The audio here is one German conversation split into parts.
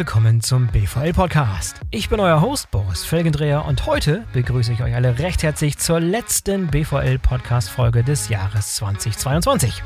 willkommen zum BVL Podcast. Ich bin euer Host Boris Felgendreher und heute begrüße ich euch alle recht herzlich zur letzten BVL Podcast Folge des Jahres 2022.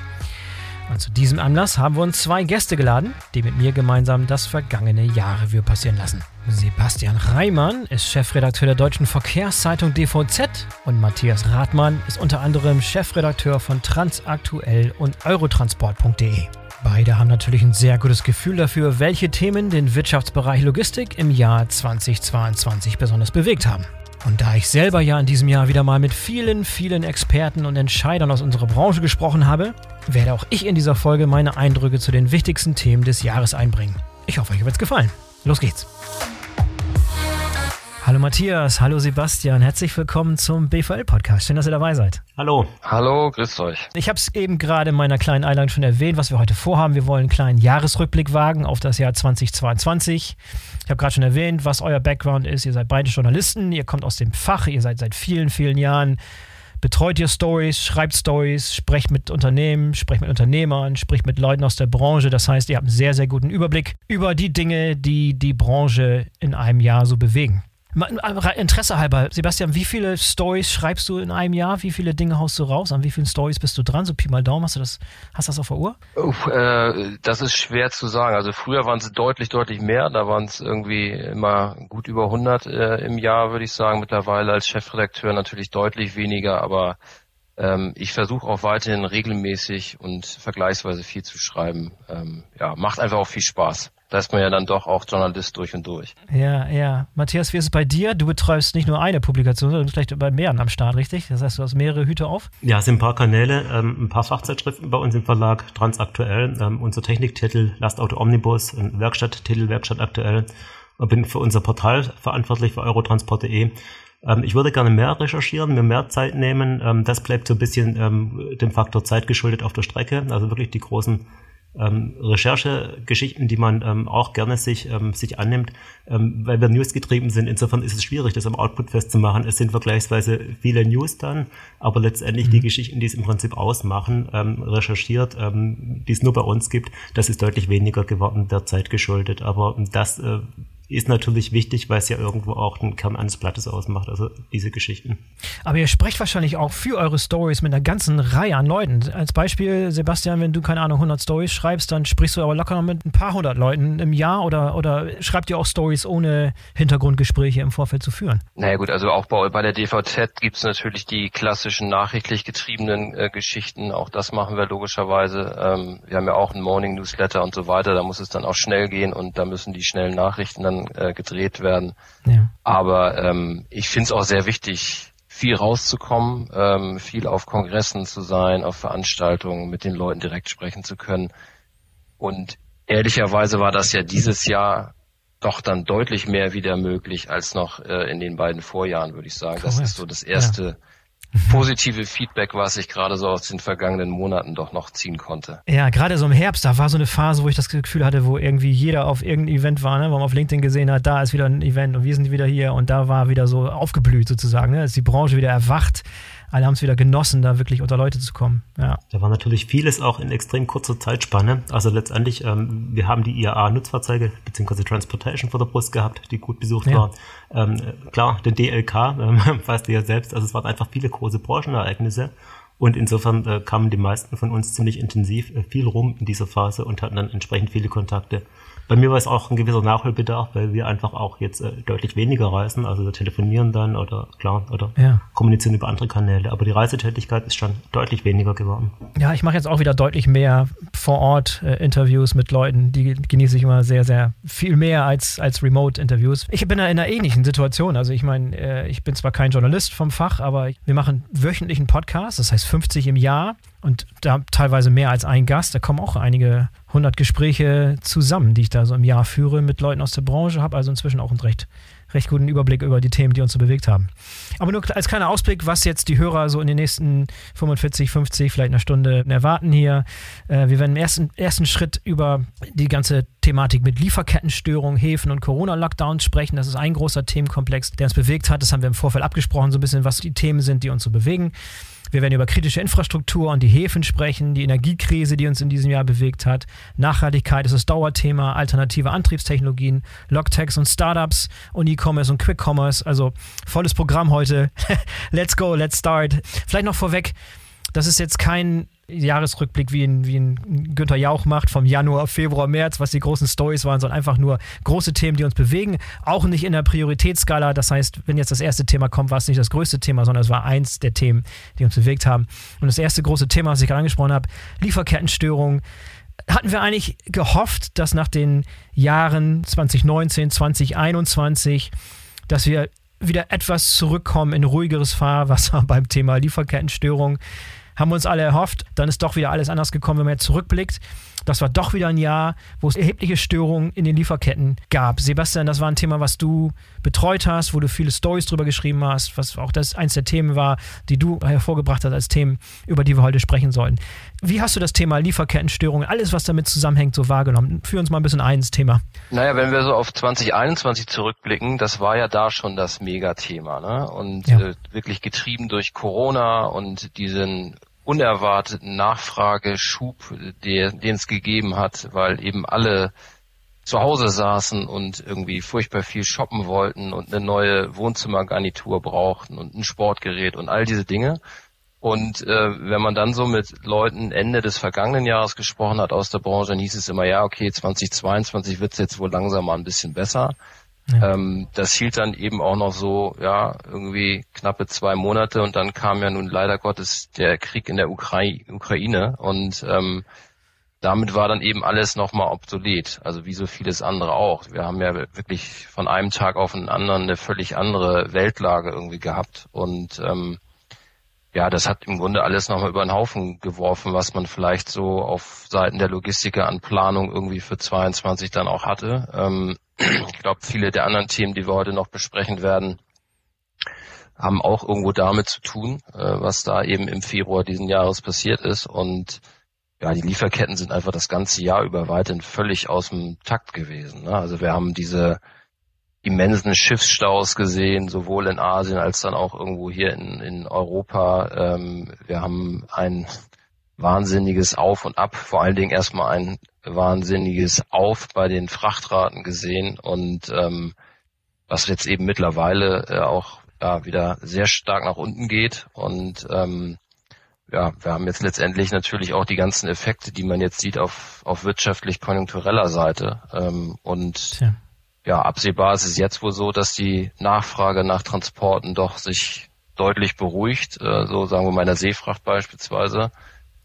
Und zu diesem Anlass haben wir uns zwei Gäste geladen, die mit mir gemeinsam das vergangene Jahr Revue passieren lassen. Sebastian Reimann ist Chefredakteur der deutschen Verkehrszeitung DVZ und Matthias Rathmann ist unter anderem Chefredakteur von Transaktuell und Eurotransport.de. Beide haben natürlich ein sehr gutes Gefühl dafür, welche Themen den Wirtschaftsbereich Logistik im Jahr 2022 besonders bewegt haben. Und da ich selber ja in diesem Jahr wieder mal mit vielen, vielen Experten und Entscheidern aus unserer Branche gesprochen habe, werde auch ich in dieser Folge meine Eindrücke zu den wichtigsten Themen des Jahres einbringen. Ich hoffe, euch wird es gefallen. Los geht's! Hallo Matthias, hallo Sebastian, herzlich willkommen zum BVL-Podcast. Schön, dass ihr dabei seid. Hallo. Hallo, grüßt euch. Ich habe es eben gerade in meiner kleinen Einladung schon erwähnt, was wir heute vorhaben. Wir wollen einen kleinen Jahresrückblick wagen auf das Jahr 2022. Ich habe gerade schon erwähnt, was euer Background ist. Ihr seid beide Journalisten, ihr kommt aus dem Fach, ihr seid seit vielen, vielen Jahren betreut ihr Stories, schreibt Stories, sprecht mit Unternehmen, sprecht mit Unternehmern, spricht mit Leuten aus der Branche. Das heißt, ihr habt einen sehr, sehr guten Überblick über die Dinge, die die Branche in einem Jahr so bewegen. Interesse halber, Sebastian, wie viele Stories schreibst du in einem Jahr? Wie viele Dinge haust du raus? An wie vielen Stories bist du dran? So Pi mal Daumen, hast du das, hast du das auf der Uhr? Uff, äh, das ist schwer zu sagen. Also früher waren es deutlich, deutlich mehr. Da waren es irgendwie immer gut über 100 äh, im Jahr, würde ich sagen. Mittlerweile als Chefredakteur natürlich deutlich weniger, aber ähm, ich versuche auch weiterhin regelmäßig und vergleichsweise viel zu schreiben. Ähm, ja, macht einfach auch viel Spaß da ist man ja dann doch auch Journalist durch und durch. Ja, ja. Matthias, wie ist es bei dir? Du betreust nicht nur eine Publikation, sondern vielleicht bei mehreren am Start, richtig? Das heißt, du hast mehrere Hüte auf? Ja, es sind ein paar Kanäle, ähm, ein paar Fachzeitschriften bei uns im Verlag, Transaktuell, ähm, unser Techniktitel Lastauto Omnibus, ein Werkstatttitel Werkstatt aktuell. Ich bin für unser Portal verantwortlich für eurotransport.de. Ähm, ich würde gerne mehr recherchieren, mir mehr Zeit nehmen. Ähm, das bleibt so ein bisschen ähm, dem Faktor Zeit geschuldet auf der Strecke. Also wirklich die großen ähm, Recherchegeschichten, die man ähm, auch gerne sich, ähm, sich annimmt, ähm, weil wir News getrieben sind. Insofern ist es schwierig, das am Output festzumachen. Es sind vergleichsweise viele News dann, aber letztendlich mhm. die Geschichten, die es im Prinzip ausmachen, ähm, recherchiert, ähm, die es nur bei uns gibt, das ist deutlich weniger geworden, der Zeit geschuldet. Aber das äh, ist natürlich wichtig, weil es ja irgendwo auch den Kern eines Blattes ausmacht, also diese Geschichten. Aber ihr sprecht wahrscheinlich auch für eure Stories mit einer ganzen Reihe an Leuten. Als Beispiel, Sebastian, wenn du, keine Ahnung, 100 Stories schreibst, dann sprichst du aber locker noch mit ein paar hundert Leuten im Jahr oder, oder schreibt ihr auch Stories ohne Hintergrundgespräche im Vorfeld zu führen? Naja gut, also auch bei, bei der DVZ gibt es natürlich die klassischen nachrichtlich getriebenen äh, Geschichten. Auch das machen wir logischerweise. Ähm, wir haben ja auch einen Morning Newsletter und so weiter. Da muss es dann auch schnell gehen und da müssen die schnellen Nachrichten dann dann äh, gedreht werden. Ja. Aber ähm, ich finde es auch sehr wichtig, viel rauszukommen, ähm, viel auf Kongressen zu sein, auf Veranstaltungen mit den Leuten direkt sprechen zu können. Und ehrlicherweise war das ja dieses Jahr doch dann deutlich mehr wieder möglich als noch äh, in den beiden Vorjahren, würde ich sagen. Correct. Das ist so das erste ja. Mhm. positive Feedback, was ich gerade so aus den vergangenen Monaten doch noch ziehen konnte. Ja, gerade so im Herbst, da war so eine Phase, wo ich das Gefühl hatte, wo irgendwie jeder auf irgendein Event war, ne? wo man auf LinkedIn gesehen hat, da ist wieder ein Event und wir sind wieder hier und da war wieder so aufgeblüht sozusagen, ne? ist die Branche wieder erwacht alle haben es wieder genossen, da wirklich unter Leute zu kommen. Ja. Da war natürlich vieles auch in extrem kurzer Zeitspanne. Also letztendlich, ähm, wir haben die IAA-Nutzfahrzeuge bzw. Transportation vor der Brust gehabt, die gut besucht ja. war. Ähm, klar, den DLK, ähm, weißt du ja selbst, also es waren einfach viele große Branchenereignisse. Und insofern äh, kamen die meisten von uns ziemlich intensiv äh, viel rum in dieser Phase und hatten dann entsprechend viele Kontakte. Bei mir war es auch ein gewisser Nachholbedarf, weil wir einfach auch jetzt äh, deutlich weniger reisen. Also wir telefonieren dann oder klar oder ja. kommunizieren über andere Kanäle. Aber die Reisetätigkeit ist schon deutlich weniger geworden. Ja, ich mache jetzt auch wieder deutlich mehr vor Ort äh, Interviews mit Leuten. Die genieße ich immer sehr, sehr viel mehr als, als Remote-Interviews. Ich bin da in einer ähnlichen Situation. Also ich meine, äh, ich bin zwar kein Journalist vom Fach, aber wir machen wöchentlichen Podcast, das heißt 50 im Jahr und da teilweise mehr als ein Gast. Da kommen auch einige hundert Gespräche zusammen, die ich da so im Jahr führe mit Leuten aus der Branche. Habe also inzwischen auch einen recht, recht guten Überblick über die Themen, die uns so bewegt haben. Aber nur als kleiner Ausblick, was jetzt die Hörer so in den nächsten 45, 50, vielleicht einer Stunde erwarten hier. Äh, wir werden im ersten, ersten Schritt über die ganze Thematik mit Lieferkettenstörungen, Häfen und Corona-Lockdowns sprechen. Das ist ein großer Themenkomplex, der uns bewegt hat. Das haben wir im Vorfeld abgesprochen, so ein bisschen, was die Themen sind, die uns so bewegen. Wir werden über kritische Infrastruktur und die Häfen sprechen, die Energiekrise, die uns in diesem Jahr bewegt hat. Nachhaltigkeit ist das Dauerthema, alternative Antriebstechnologien, Logtechs und Startups und E-Commerce und Quick Commerce. Also volles Programm heute. let's go, let's start. Vielleicht noch vorweg, das ist jetzt kein Jahresrückblick, wie ein, wie ein Günther Jauch macht, vom Januar, Februar, März, was die großen Stories waren, sondern einfach nur große Themen, die uns bewegen. Auch nicht in der Prioritätsskala. Das heißt, wenn jetzt das erste Thema kommt, war es nicht das größte Thema, sondern es war eins der Themen, die uns bewegt haben. Und das erste große Thema, was ich gerade angesprochen habe, Lieferkettenstörungen hatten wir eigentlich gehofft, dass nach den Jahren 2019, 2021, dass wir wieder etwas zurückkommen in ruhigeres Fahrwasser beim Thema Lieferkettenstörung haben wir uns alle erhofft. Dann ist doch wieder alles anders gekommen, wenn man jetzt zurückblickt. Das war doch wieder ein Jahr, wo es erhebliche Störungen in den Lieferketten gab. Sebastian, das war ein Thema, was du betreut hast, wo du viele Stories drüber geschrieben hast, was auch das eins der Themen war, die du hervorgebracht hast als Themen, über die wir heute sprechen sollten. Wie hast du das Thema Lieferkettenstörungen, alles, was damit zusammenhängt, so wahrgenommen? Führ uns mal ein bisschen ein ins Thema. Naja, wenn wir so auf 2021 zurückblicken, das war ja da schon das Megathema. Ne? Und ja. äh, wirklich getrieben durch Corona und diesen unerwarteten Nachfrageschub, den es gegeben hat, weil eben alle zu Hause saßen und irgendwie furchtbar viel shoppen wollten und eine neue Wohnzimmergarnitur brauchten und ein Sportgerät und all diese Dinge. Und äh, wenn man dann so mit Leuten Ende des vergangenen Jahres gesprochen hat aus der Branche, dann hieß es immer, ja, okay, 2022 wird es jetzt wohl langsam mal ein bisschen besser. Ja. Ähm, das hielt dann eben auch noch so, ja, irgendwie knappe zwei Monate und dann kam ja nun leider Gottes der Krieg in der Ukrai Ukraine und ähm, damit war dann eben alles nochmal obsolet, also wie so vieles andere auch. Wir haben ja wirklich von einem Tag auf den anderen eine völlig andere Weltlage irgendwie gehabt und ähm, ja, das hat im Grunde alles nochmal über den Haufen geworfen, was man vielleicht so auf Seiten der Logistiker an Planung irgendwie für 22 dann auch hatte. Ähm, ich glaube, viele der anderen Themen, die wir heute noch besprechen werden, haben auch irgendwo damit zu tun, äh, was da eben im Februar diesen Jahres passiert ist. Und ja, die Lieferketten sind einfach das ganze Jahr über weiterhin völlig aus dem Takt gewesen. Ne? Also wir haben diese immensen Schiffsstaus gesehen, sowohl in Asien als dann auch irgendwo hier in, in Europa. Ähm, wir haben ein wahnsinniges Auf und Ab, vor allen Dingen erstmal ein wahnsinniges Auf bei den Frachtraten gesehen und ähm, was jetzt eben mittlerweile äh, auch ja, wieder sehr stark nach unten geht und ähm, ja, wir haben jetzt letztendlich natürlich auch die ganzen Effekte, die man jetzt sieht auf, auf wirtschaftlich konjunktureller Seite ähm, und Tja. Ja, absehbar ist es jetzt wohl so, dass die Nachfrage nach Transporten doch sich deutlich beruhigt, äh, so sagen wir mal in der Seefracht beispielsweise.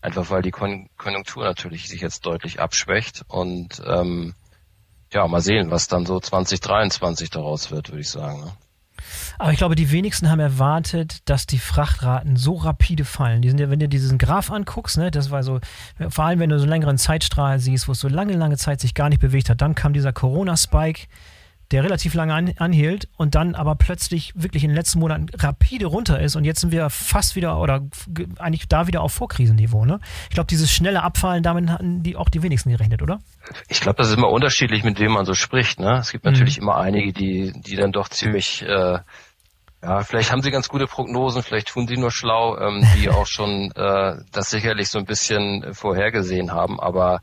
Einfach weil die Konjunktur natürlich sich jetzt deutlich abschwächt und ähm, ja, mal sehen, was dann so 2023 daraus wird, würde ich sagen. Ne? Aber ich glaube, die wenigsten haben erwartet, dass die Frachtraten so rapide fallen. Die sind ja, wenn du diesen Graph anguckst, ne, das war so, vor allem wenn du so einen längeren Zeitstrahl siehst, wo es so lange, lange Zeit sich gar nicht bewegt hat, dann kam dieser Corona-Spike der relativ lange an, anhielt und dann aber plötzlich wirklich in den letzten Monaten rapide runter ist und jetzt sind wir fast wieder oder eigentlich da wieder auf Vorkrisenniveau. Ne? Ich glaube, dieses schnelle Abfallen, damit hatten die auch die wenigsten gerechnet, oder? Ich glaube, das ist immer unterschiedlich, mit wem man so spricht. Ne? Es gibt natürlich mhm. immer einige, die, die dann doch ziemlich äh, ja, vielleicht haben sie ganz gute Prognosen, vielleicht tun sie nur schlau, ähm, die auch schon äh, das sicherlich so ein bisschen vorhergesehen haben, aber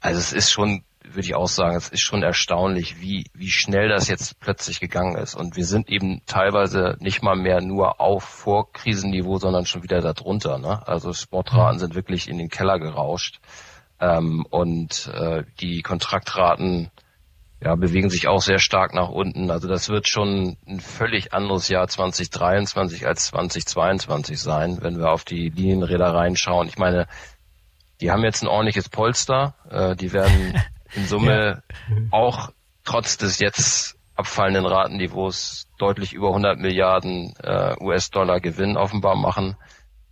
also es ist schon würde ich auch sagen, es ist schon erstaunlich, wie, wie schnell das jetzt plötzlich gegangen ist. Und wir sind eben teilweise nicht mal mehr nur auf Vorkrisenniveau, sondern schon wieder darunter. Ne? Also Sportraten mhm. sind wirklich in den Keller gerauscht. Ähm, und äh, die Kontraktraten ja, bewegen sich auch sehr stark nach unten. Also das wird schon ein völlig anderes Jahr 2023 als 2022 sein, wenn wir auf die Linienräder reinschauen. Ich meine, die haben jetzt ein ordentliches Polster. Äh, die werden in Summe ja. auch trotz des jetzt abfallenden Ratenniveaus deutlich über 100 Milliarden äh, US-Dollar Gewinn offenbar machen.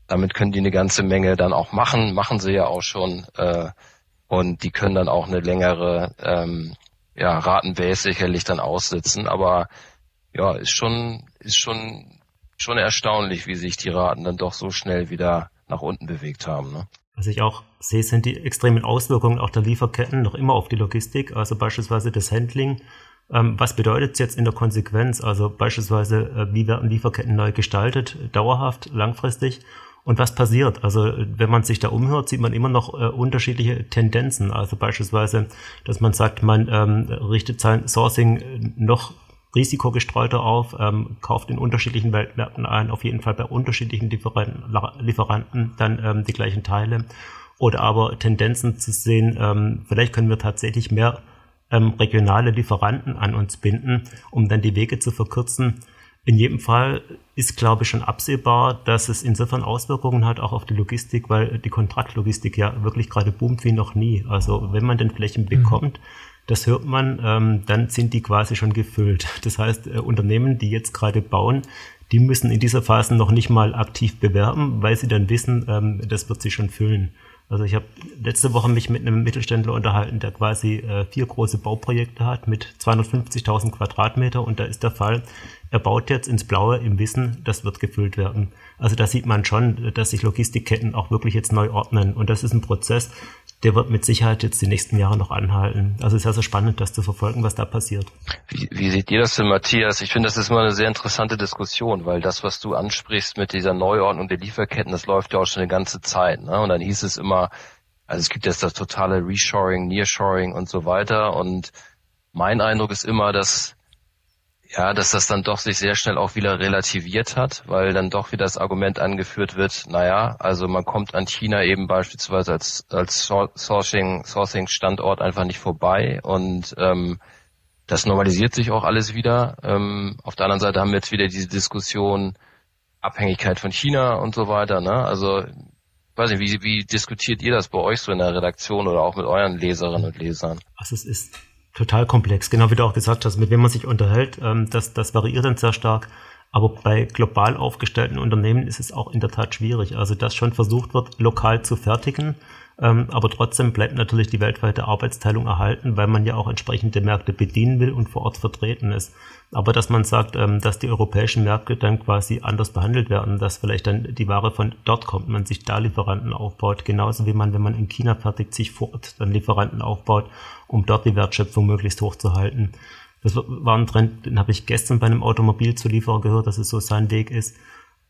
Damit können die eine ganze Menge dann auch machen, machen sie ja auch schon. Äh, und die können dann auch eine längere ähm, ja, Ratenbase sicherlich dann aussitzen. Aber ja, ist schon, ist schon, schon erstaunlich, wie sich die Raten dann doch so schnell wieder nach unten bewegt haben. Ne? Was ich auch sehe, sind die extremen Auswirkungen auch der Lieferketten noch immer auf die Logistik, also beispielsweise das Handling. Ähm, was bedeutet es jetzt in der Konsequenz? Also beispielsweise, äh, wie werden Lieferketten neu gestaltet, dauerhaft, langfristig? Und was passiert? Also wenn man sich da umhört, sieht man immer noch äh, unterschiedliche Tendenzen. Also beispielsweise, dass man sagt, man ähm, richtet sein Sourcing noch risikogestreuter auf, ähm, kauft in unterschiedlichen Weltmärkten ein, auf jeden Fall bei unterschiedlichen Lieferanten, Lieferanten dann ähm, die gleichen Teile. Oder aber Tendenzen zu sehen, ähm, vielleicht können wir tatsächlich mehr ähm, regionale Lieferanten an uns binden, um dann die Wege zu verkürzen in jedem Fall ist, glaube ich, schon absehbar, dass es insofern Auswirkungen hat, auch auf die Logistik, weil die Kontraktlogistik ja wirklich gerade boomt wie noch nie. Also wenn man den Flächen bekommt, mhm. das hört man, ähm, dann sind die quasi schon gefüllt. Das heißt, äh, Unternehmen, die jetzt gerade bauen, die müssen in dieser Phase noch nicht mal aktiv bewerben, weil sie dann wissen, ähm, das wird sich schon füllen. Also ich habe letzte Woche mich mit einem Mittelständler unterhalten, der quasi äh, vier große Bauprojekte hat mit 250.000 Quadratmeter und da ist der Fall, er baut jetzt ins Blaue im Wissen, das wird gefüllt werden. Also da sieht man schon, dass sich Logistikketten auch wirklich jetzt neu ordnen und das ist ein Prozess, der wird mit Sicherheit jetzt die nächsten Jahre noch anhalten. Also es ist sehr spannend, das zu verfolgen, was da passiert. Wie, wie seht ihr das denn, Matthias? Ich finde, das ist immer eine sehr interessante Diskussion, weil das, was du ansprichst mit dieser Neuordnung der Lieferketten, das läuft ja auch schon eine ganze Zeit. Ne? Und dann hieß es immer, also es gibt jetzt das totale Reshoring, Nearshoring und so weiter. Und mein Eindruck ist immer, dass ja, dass das dann doch sich sehr schnell auch wieder relativiert hat, weil dann doch wieder das Argument angeführt wird, naja, also man kommt an China eben beispielsweise als, als Sourcing, Sourcing Standort einfach nicht vorbei und ähm, das normalisiert sich auch alles wieder. Ähm, auf der anderen Seite haben wir jetzt wieder diese Diskussion Abhängigkeit von China und so weiter. Ne? Also weiß nicht, wie, wie diskutiert ihr das bei euch so in der Redaktion oder auch mit euren Leserinnen und Lesern? Also es ist total komplex. Genau wie du auch gesagt hast, mit wem man sich unterhält, ähm, das, das variiert dann sehr stark. Aber bei global aufgestellten Unternehmen ist es auch in der Tat schwierig. Also, dass schon versucht wird, lokal zu fertigen, aber trotzdem bleibt natürlich die weltweite Arbeitsteilung erhalten, weil man ja auch entsprechende Märkte bedienen will und vor Ort vertreten ist. Aber dass man sagt, ähm, dass die europäischen Märkte dann quasi anders behandelt werden, dass vielleicht dann die Ware von dort kommt, man sich da Lieferanten aufbaut, genauso wie man, wenn man in China fertigt, sich vor Ort dann Lieferanten aufbaut, um dort die Wertschöpfung möglichst hoch zu halten. Das war ein Trend, den habe ich gestern bei einem Automobilzulieferer gehört, dass es so sein Weg ist.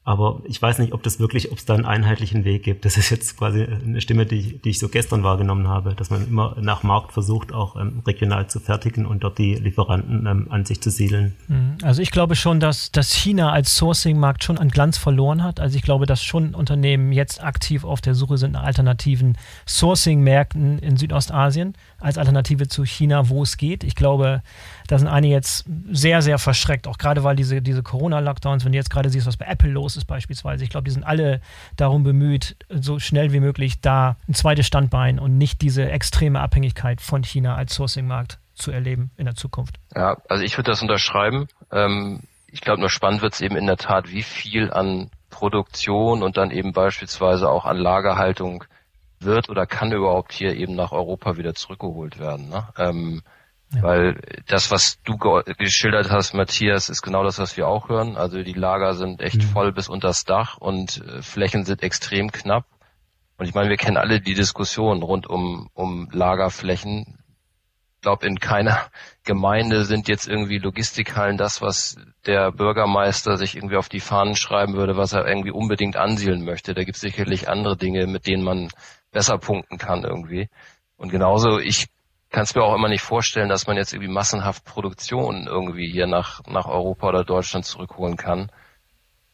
Aber ich weiß nicht, ob das wirklich, ob es da einen einheitlichen Weg gibt. Das ist jetzt quasi eine Stimme, die, die ich so gestern wahrgenommen habe, dass man immer nach Markt versucht, auch ähm, regional zu fertigen und dort die Lieferanten ähm, an sich zu siedeln. Mhm. Also ich glaube schon, dass, dass China als Sourcing-Markt schon an Glanz verloren hat. Also ich glaube, dass schon Unternehmen jetzt aktiv auf der Suche sind nach alternativen Sourcing-Märkten in Südostasien als Alternative zu China, wo es geht. Ich glaube, da sind einige jetzt sehr, sehr verschreckt, auch gerade weil diese, diese Corona-Lockdowns, wenn du jetzt gerade siehst, was bei Apple los ist beispielsweise, ich glaube, die sind alle darum bemüht, so schnell wie möglich da ein zweites Standbein und nicht diese extreme Abhängigkeit von China als Sourcing-Markt zu erleben in der Zukunft. Ja, also ich würde das unterschreiben. Ähm, ich glaube, nur spannend wird es eben in der Tat, wie viel an Produktion und dann eben beispielsweise auch an Lagerhaltung wird oder kann überhaupt hier eben nach Europa wieder zurückgeholt werden. Ne? Ähm, ja. Weil das, was du geschildert hast, Matthias, ist genau das, was wir auch hören. Also die Lager sind echt mhm. voll bis unters Dach und äh, Flächen sind extrem knapp. Und ich meine, wir kennen alle die Diskussion rund um, um Lagerflächen. Ich glaube, in keiner Gemeinde sind jetzt irgendwie Logistikhallen das, was der Bürgermeister sich irgendwie auf die Fahnen schreiben würde, was er irgendwie unbedingt ansiedeln möchte. Da gibt es sicherlich andere Dinge, mit denen man besser punkten kann irgendwie. Und genauso, ich kann es mir auch immer nicht vorstellen, dass man jetzt irgendwie massenhaft Produktion irgendwie hier nach, nach Europa oder Deutschland zurückholen kann.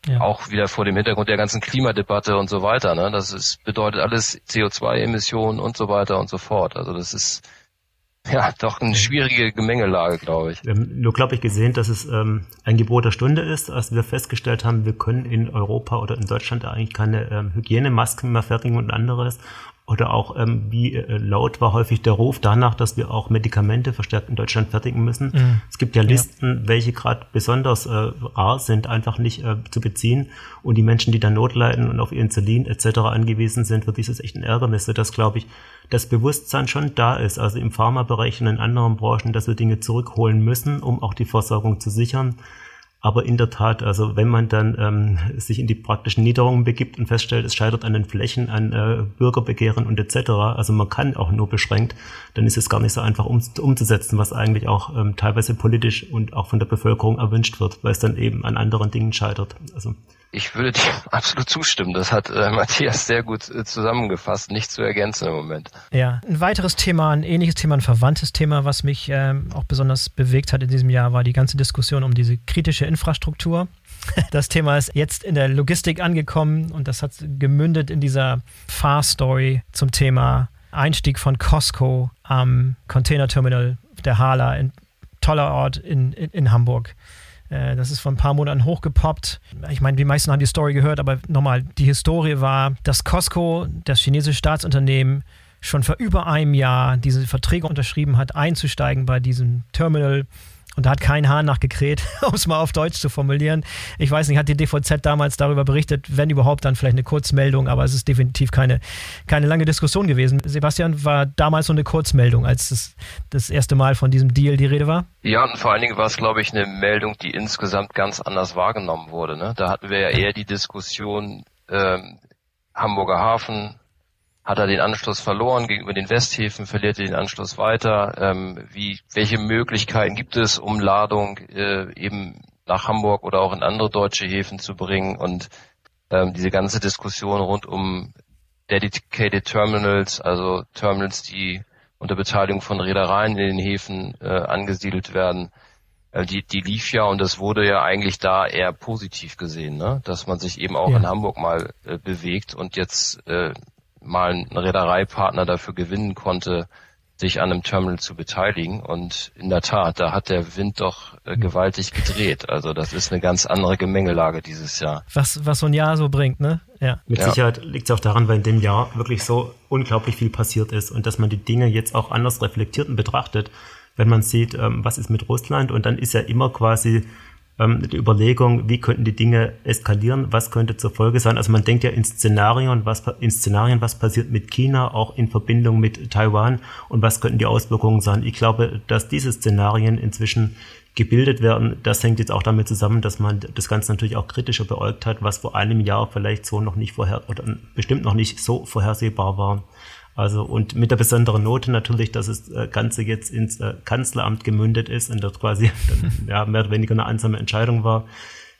Ja. Auch wieder vor dem Hintergrund der ganzen Klimadebatte und so weiter. Ne? Das ist, bedeutet alles CO2-Emissionen und so weiter und so fort. Also das ist ja doch eine schwierige Gemengelage, glaube ich. Wir haben nur, glaube ich, gesehen, dass es ähm, ein Gebot der Stunde ist, als wir festgestellt haben, wir können in Europa oder in Deutschland eigentlich keine ähm, Hygienemasken mehr fertigen und anderes. Oder auch, ähm, wie äh, laut war häufig der Ruf danach, dass wir auch Medikamente verstärkt in Deutschland fertigen müssen. Mhm. Es gibt ja Listen, ja. welche gerade besonders äh, rar sind, einfach nicht äh, zu beziehen. Und die Menschen, die da Not leiden und auf Insulin etc. angewiesen sind, für dieses echt ein Ärgernis, dass, glaube ich, das Bewusstsein schon da ist, also im Pharmabereich und in anderen Branchen, dass wir Dinge zurückholen müssen, um auch die Versorgung zu sichern. Aber in der Tat, also wenn man dann ähm, sich in die praktischen Niederungen begibt und feststellt, es scheitert an den Flächen, an äh, Bürgerbegehren und etc., also man kann auch nur beschränkt, dann ist es gar nicht so einfach um, umzusetzen, was eigentlich auch ähm, teilweise politisch und auch von der Bevölkerung erwünscht wird, weil es dann eben an anderen Dingen scheitert. Also ich würde dir absolut zustimmen. Das hat äh, Matthias sehr gut äh, zusammengefasst. Nicht zu ergänzen im Moment. Ja, ein weiteres Thema, ein ähnliches Thema, ein verwandtes Thema, was mich ähm, auch besonders bewegt hat in diesem Jahr, war die ganze Diskussion um diese kritische Infrastruktur. Das Thema ist jetzt in der Logistik angekommen und das hat gemündet in dieser Fahr-Story zum Thema Einstieg von Costco am Containerterminal der Hala, ein toller Ort in, in, in Hamburg. Äh, das ist vor ein paar Monaten hochgepoppt. Ich meine, die meisten haben die Story gehört, aber nochmal, die Historie war, dass Costco, das chinesische Staatsunternehmen, schon vor über einem Jahr diese Verträge unterschrieben hat, einzusteigen bei diesem Terminal und da hat kein Hahn nachgekräht, um es mal auf Deutsch zu formulieren. Ich weiß nicht, hat die DVZ damals darüber berichtet, wenn überhaupt, dann vielleicht eine Kurzmeldung, aber es ist definitiv keine, keine lange Diskussion gewesen. Sebastian, war damals so eine Kurzmeldung, als das, das erste Mal von diesem Deal die Rede war? Ja, und vor allen Dingen war es, glaube ich, eine Meldung, die insgesamt ganz anders wahrgenommen wurde. Ne? Da hatten wir ja eher die Diskussion, ähm, Hamburger Hafen, hat er den Anschluss verloren gegenüber den Westhäfen, verliert er den Anschluss weiter? Ähm, wie, welche Möglichkeiten gibt es, um Ladung äh, eben nach Hamburg oder auch in andere deutsche Häfen zu bringen? Und ähm, diese ganze Diskussion rund um Dedicated Terminals, also Terminals, die unter Beteiligung von Reedereien in den Häfen äh, angesiedelt werden, äh, die, die lief ja und das wurde ja eigentlich da eher positiv gesehen, ne? dass man sich eben auch ja. in Hamburg mal äh, bewegt und jetzt äh, mal einen Reedereipartner dafür gewinnen konnte, sich an einem Terminal zu beteiligen. Und in der Tat, da hat der Wind doch äh, gewaltig gedreht. Also das ist eine ganz andere Gemengelage dieses Jahr. Was, was so ein Jahr so bringt, ne? Ja. Mit ja. Sicherheit liegt es auch daran, weil in dem Jahr wirklich so unglaublich viel passiert ist und dass man die Dinge jetzt auch anders reflektiert und betrachtet. Wenn man sieht, ähm, was ist mit Russland und dann ist ja immer quasi ähm, die Überlegung, wie könnten die Dinge eskalieren, was könnte zur Folge sein. Also man denkt ja in Szenarien, was in Szenarien, was passiert mit China, auch in Verbindung mit Taiwan und was könnten die Auswirkungen sein. Ich glaube, dass diese Szenarien inzwischen gebildet werden, das hängt jetzt auch damit zusammen, dass man das Ganze natürlich auch kritischer beäugt hat, was vor einem Jahr vielleicht so noch nicht vorher oder bestimmt noch nicht so vorhersehbar war. Also und mit der besonderen Note natürlich, dass das äh, Ganze jetzt ins äh, Kanzleramt gemündet ist und dort quasi ja, mehr oder weniger eine einsame Entscheidung war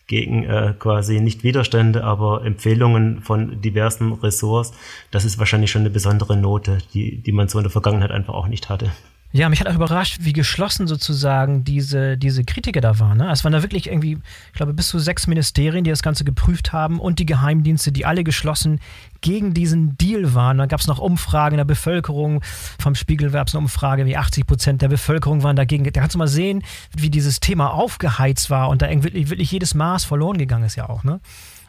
gegen äh, quasi nicht Widerstände, aber Empfehlungen von diversen Ressorts. Das ist wahrscheinlich schon eine besondere Note, die, die man so in der Vergangenheit einfach auch nicht hatte. Ja, mich hat auch überrascht, wie geschlossen sozusagen diese, diese Kritiker da waren. Ne? Es waren da wirklich irgendwie, ich glaube, bis zu sechs Ministerien, die das Ganze geprüft haben und die Geheimdienste, die alle geschlossen gegen diesen Deal waren. Dann gab es noch Umfragen in der Bevölkerung. Vom Spiegel gab es eine Umfrage, wie 80 Prozent der Bevölkerung waren dagegen. Da kannst du mal sehen, wie dieses Thema aufgeheizt war und da wirklich, wirklich jedes Maß verloren gegangen ist ja auch. Ne?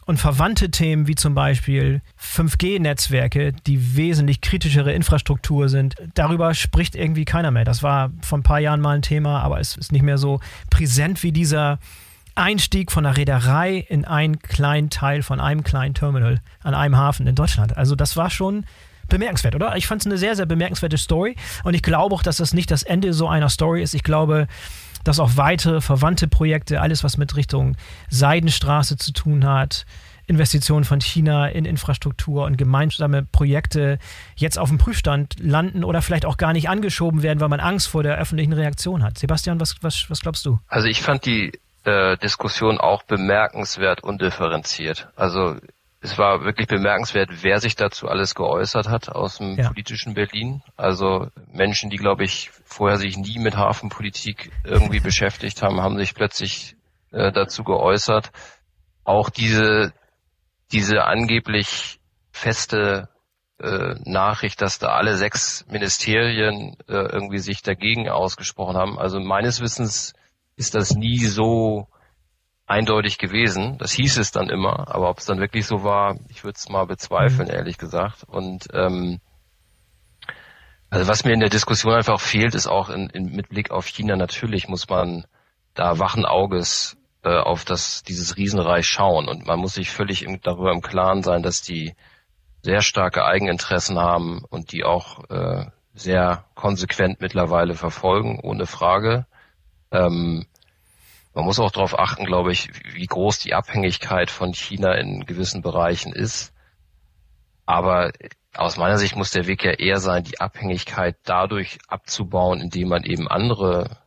Und verwandte Themen wie zum Beispiel 5G-Netzwerke, die wesentlich kritischere Infrastruktur sind, darüber spricht irgendwie keiner mehr. Das war vor ein paar Jahren mal ein Thema, aber es ist nicht mehr so präsent wie dieser Einstieg von einer Reederei in einen kleinen Teil von einem kleinen Terminal an einem Hafen in Deutschland. Also das war schon bemerkenswert, oder? Ich fand es eine sehr, sehr bemerkenswerte Story und ich glaube auch, dass das nicht das Ende so einer Story ist. Ich glaube, dass auch weitere verwandte Projekte, alles was mit Richtung Seidenstraße zu tun hat, Investitionen von China in Infrastruktur und gemeinsame Projekte jetzt auf dem Prüfstand landen oder vielleicht auch gar nicht angeschoben werden, weil man Angst vor der öffentlichen Reaktion hat. Sebastian, was, was, was glaubst du? Also ich fand die äh, Diskussion auch bemerkenswert undifferenziert. Also es war wirklich bemerkenswert, wer sich dazu alles geäußert hat aus dem ja. politischen Berlin. Also Menschen, die, glaube ich, vorher sich nie mit Hafenpolitik irgendwie beschäftigt haben, haben sich plötzlich äh, dazu geäußert. Auch diese, diese angeblich feste äh, Nachricht, dass da alle sechs Ministerien äh, irgendwie sich dagegen ausgesprochen haben. Also meines Wissens ist das nie so eindeutig gewesen. Das hieß es dann immer, aber ob es dann wirklich so war, ich würde es mal bezweifeln, mhm. ehrlich gesagt. Und ähm, also was mir in der Diskussion einfach fehlt, ist auch in, in, mit Blick auf China natürlich muss man da wachen Auges äh, auf das dieses Riesenreich schauen und man muss sich völlig im, darüber im Klaren sein, dass die sehr starke Eigeninteressen haben und die auch äh, sehr konsequent mittlerweile verfolgen, ohne Frage. Ähm, man muss auch darauf achten, glaube ich, wie groß die Abhängigkeit von China in gewissen Bereichen ist. Aber aus meiner Sicht muss der Weg ja eher sein, die Abhängigkeit dadurch abzubauen, indem man eben andere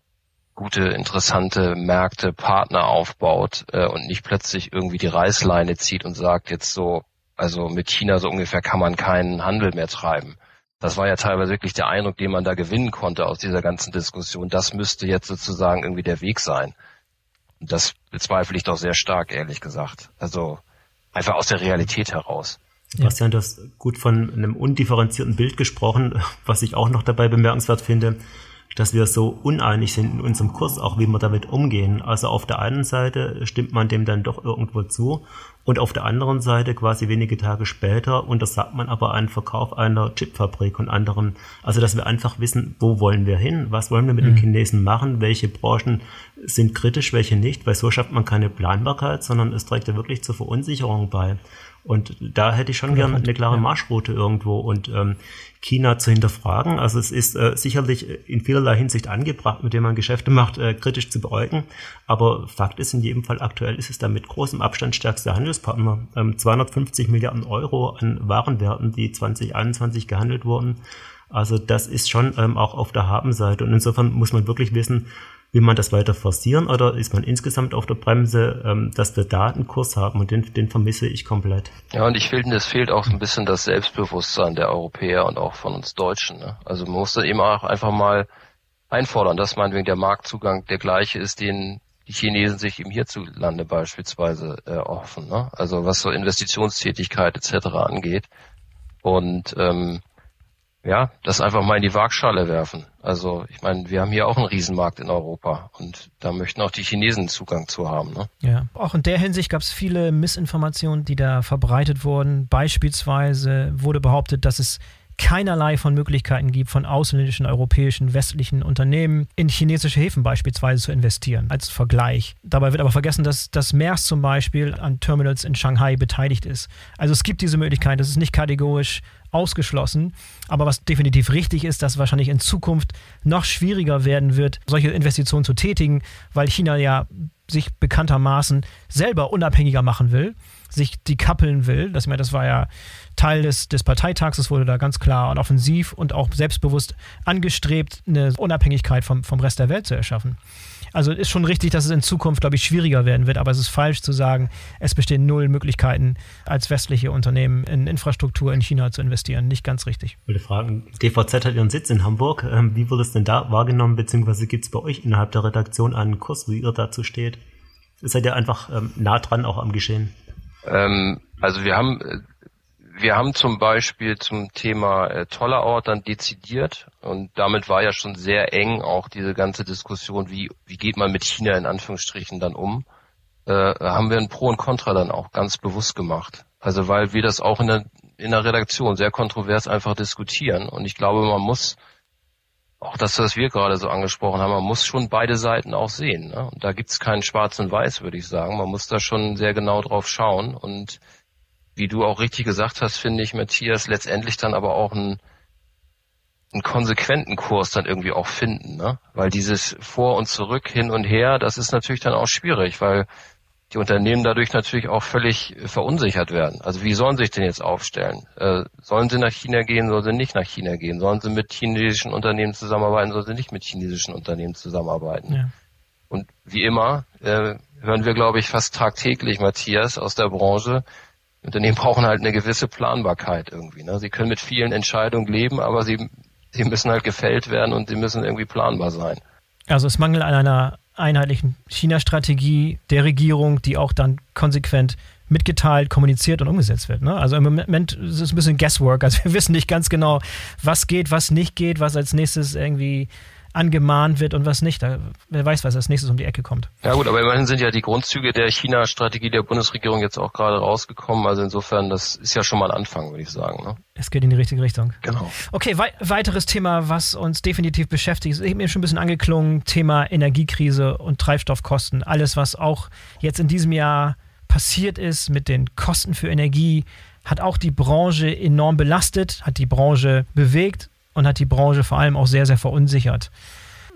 gute, interessante Märkte, Partner aufbaut äh, und nicht plötzlich irgendwie die Reißleine zieht und sagt, jetzt so, also mit China so ungefähr kann man keinen Handel mehr treiben. Das war ja teilweise wirklich der Eindruck, den man da gewinnen konnte aus dieser ganzen Diskussion. Das müsste jetzt sozusagen irgendwie der Weg sein. Das bezweifle ich doch sehr stark, ehrlich gesagt. Also einfach aus der Realität heraus. Sebastian, du hast gut von einem undifferenzierten Bild gesprochen, was ich auch noch dabei bemerkenswert finde dass wir so uneinig sind in unserem Kurs, auch wie wir damit umgehen. Also auf der einen Seite stimmt man dem dann doch irgendwo zu und auf der anderen Seite quasi wenige Tage später untersagt man aber einen Verkauf einer Chipfabrik und anderen. Also dass wir einfach wissen, wo wollen wir hin, was wollen wir mit mhm. den Chinesen machen, welche Branchen sind kritisch, welche nicht, weil so schafft man keine Planbarkeit, sondern es trägt ja wirklich zur Verunsicherung bei. Und da hätte ich schon gerne eine klare Marschroute irgendwo und ähm, China zu hinterfragen. Also es ist äh, sicherlich in vielerlei Hinsicht angebracht, mit dem man Geschäfte macht, äh, kritisch zu beäugen. Aber Fakt ist in jedem Fall aktuell ist es da mit großem Abstand stärkster Handelspartner. Ähm, 250 Milliarden Euro an Warenwerten, die 2021 gehandelt wurden. Also das ist schon ähm, auch auf der Habenseite. Und insofern muss man wirklich wissen, Will man das weiter forcieren oder ist man insgesamt auf der Bremse, ähm, dass wir da einen Kurs haben und den, den vermisse ich komplett? Ja, und ich finde, es fehlt auch so ein bisschen das Selbstbewusstsein der Europäer und auch von uns Deutschen. Ne? Also man muss da eben auch einfach mal einfordern, dass meinetwegen der Marktzugang der gleiche ist, den die Chinesen sich eben hierzulande beispielsweise äh. Ne? Also was so Investitionstätigkeit etc. angeht. Und ähm, ja, das einfach mal in die Waagschale werfen. Also ich meine, wir haben hier auch einen Riesenmarkt in Europa und da möchten auch die Chinesen Zugang zu haben. Ne? Ja, auch in der Hinsicht gab es viele Missinformationen, die da verbreitet wurden. Beispielsweise wurde behauptet, dass es keinerlei von Möglichkeiten gibt, von ausländischen, europäischen, westlichen Unternehmen in chinesische Häfen beispielsweise zu investieren, als Vergleich. Dabei wird aber vergessen, dass das Maersk zum Beispiel an Terminals in Shanghai beteiligt ist. Also es gibt diese Möglichkeit, das ist nicht kategorisch ausgeschlossen. Aber was definitiv richtig ist, dass wahrscheinlich in Zukunft noch schwieriger werden wird, solche Investitionen zu tätigen, weil China ja sich bekanntermaßen selber unabhängiger machen will, sich dekappeln will. Das, das war ja Teil des, des Parteitags, es wurde da ganz klar und offensiv und auch selbstbewusst angestrebt, eine Unabhängigkeit vom, vom Rest der Welt zu erschaffen. Also ist schon richtig, dass es in Zukunft, glaube ich, schwieriger werden wird, aber es ist falsch zu sagen, es bestehen null Möglichkeiten, als westliche Unternehmen in Infrastruktur in China zu investieren. Nicht ganz richtig. Ich würde fragen, DVZ hat ihren Sitz in Hamburg. Ähm, wie wurde es denn da wahrgenommen, beziehungsweise gibt es bei euch innerhalb der Redaktion einen Kurs, wie ihr dazu steht? Seid ihr einfach ähm, nah dran auch am Geschehen? Ähm, also wir haben äh, wir haben zum Beispiel zum Thema äh, toller Ort dann dezidiert und damit war ja schon sehr eng auch diese ganze Diskussion, wie, wie geht man mit China in Anführungsstrichen dann um, äh, haben wir ein Pro und Contra dann auch ganz bewusst gemacht. Also weil wir das auch in der, in der Redaktion sehr kontrovers einfach diskutieren und ich glaube, man muss auch das, was wir gerade so angesprochen haben, man muss schon beide Seiten auch sehen. Ne? Und da gibt's keinen Schwarz und Weiß, würde ich sagen. Man muss da schon sehr genau drauf schauen und wie du auch richtig gesagt hast, finde ich, Matthias, letztendlich dann aber auch einen, einen konsequenten Kurs dann irgendwie auch finden, ne? Weil dieses Vor und Zurück, hin und her, das ist natürlich dann auch schwierig, weil die Unternehmen dadurch natürlich auch völlig verunsichert werden. Also wie sollen sie sich denn jetzt aufstellen? Äh, sollen sie nach China gehen, sollen sie nicht nach China gehen? Sollen sie mit chinesischen Unternehmen zusammenarbeiten, sollen sie nicht mit chinesischen Unternehmen zusammenarbeiten? Ja. Und wie immer äh, hören wir, glaube ich, fast tagtäglich, Matthias, aus der Branche, Unternehmen brauchen halt eine gewisse Planbarkeit irgendwie. Ne? Sie können mit vielen Entscheidungen leben, aber sie, sie müssen halt gefällt werden und sie müssen irgendwie planbar sein. Also es mangelt an einer einheitlichen China-Strategie der Regierung, die auch dann konsequent mitgeteilt, kommuniziert und umgesetzt wird. Ne? Also im Moment ist es ein bisschen Guesswork. Also wir wissen nicht ganz genau, was geht, was nicht geht, was als nächstes irgendwie angemahnt wird und was nicht. Da, wer weiß, was als nächstes um die Ecke kommt. Ja gut, aber immerhin sind ja die Grundzüge der China-Strategie der Bundesregierung jetzt auch gerade rausgekommen. Also insofern, das ist ja schon mal ein Anfang, würde ich sagen. Ne? Es geht in die richtige Richtung. Genau. Okay, wei weiteres Thema, was uns definitiv beschäftigt, ist eben schon ein bisschen angeklungen, Thema Energiekrise und Treibstoffkosten. Alles, was auch jetzt in diesem Jahr passiert ist mit den Kosten für Energie, hat auch die Branche enorm belastet, hat die Branche bewegt und hat die Branche vor allem auch sehr, sehr verunsichert.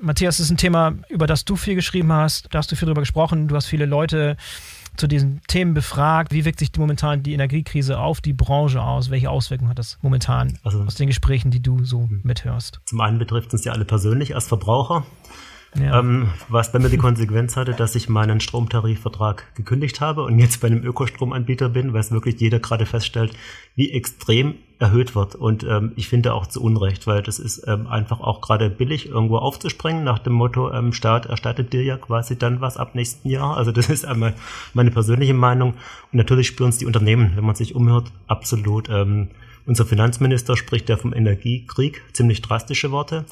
Matthias, das ist ein Thema, über das du viel geschrieben hast. Da hast du viel drüber gesprochen. Du hast viele Leute zu diesen Themen befragt. Wie wirkt sich momentan die Energiekrise auf die Branche aus? Welche Auswirkungen hat das momentan also, aus den Gesprächen, die du so mithörst? Zum einen betrifft es uns ja alle persönlich als Verbraucher. Ja. Ähm, was bei mir die Konsequenz hatte, dass ich meinen Stromtarifvertrag gekündigt habe und jetzt bei einem Ökostromanbieter bin, weil es wirklich jeder gerade feststellt, wie extrem erhöht wird. Und ähm, ich finde auch zu Unrecht, weil das ist ähm, einfach auch gerade billig, irgendwo aufzuspringen, nach dem Motto, ähm, Staat erstattet dir ja quasi dann was ab nächsten Jahr. Also das ist einmal meine persönliche Meinung. Und natürlich spüren es die Unternehmen, wenn man sich umhört, absolut. Ähm, unser Finanzminister spricht ja vom Energiekrieg, ziemlich drastische Worte.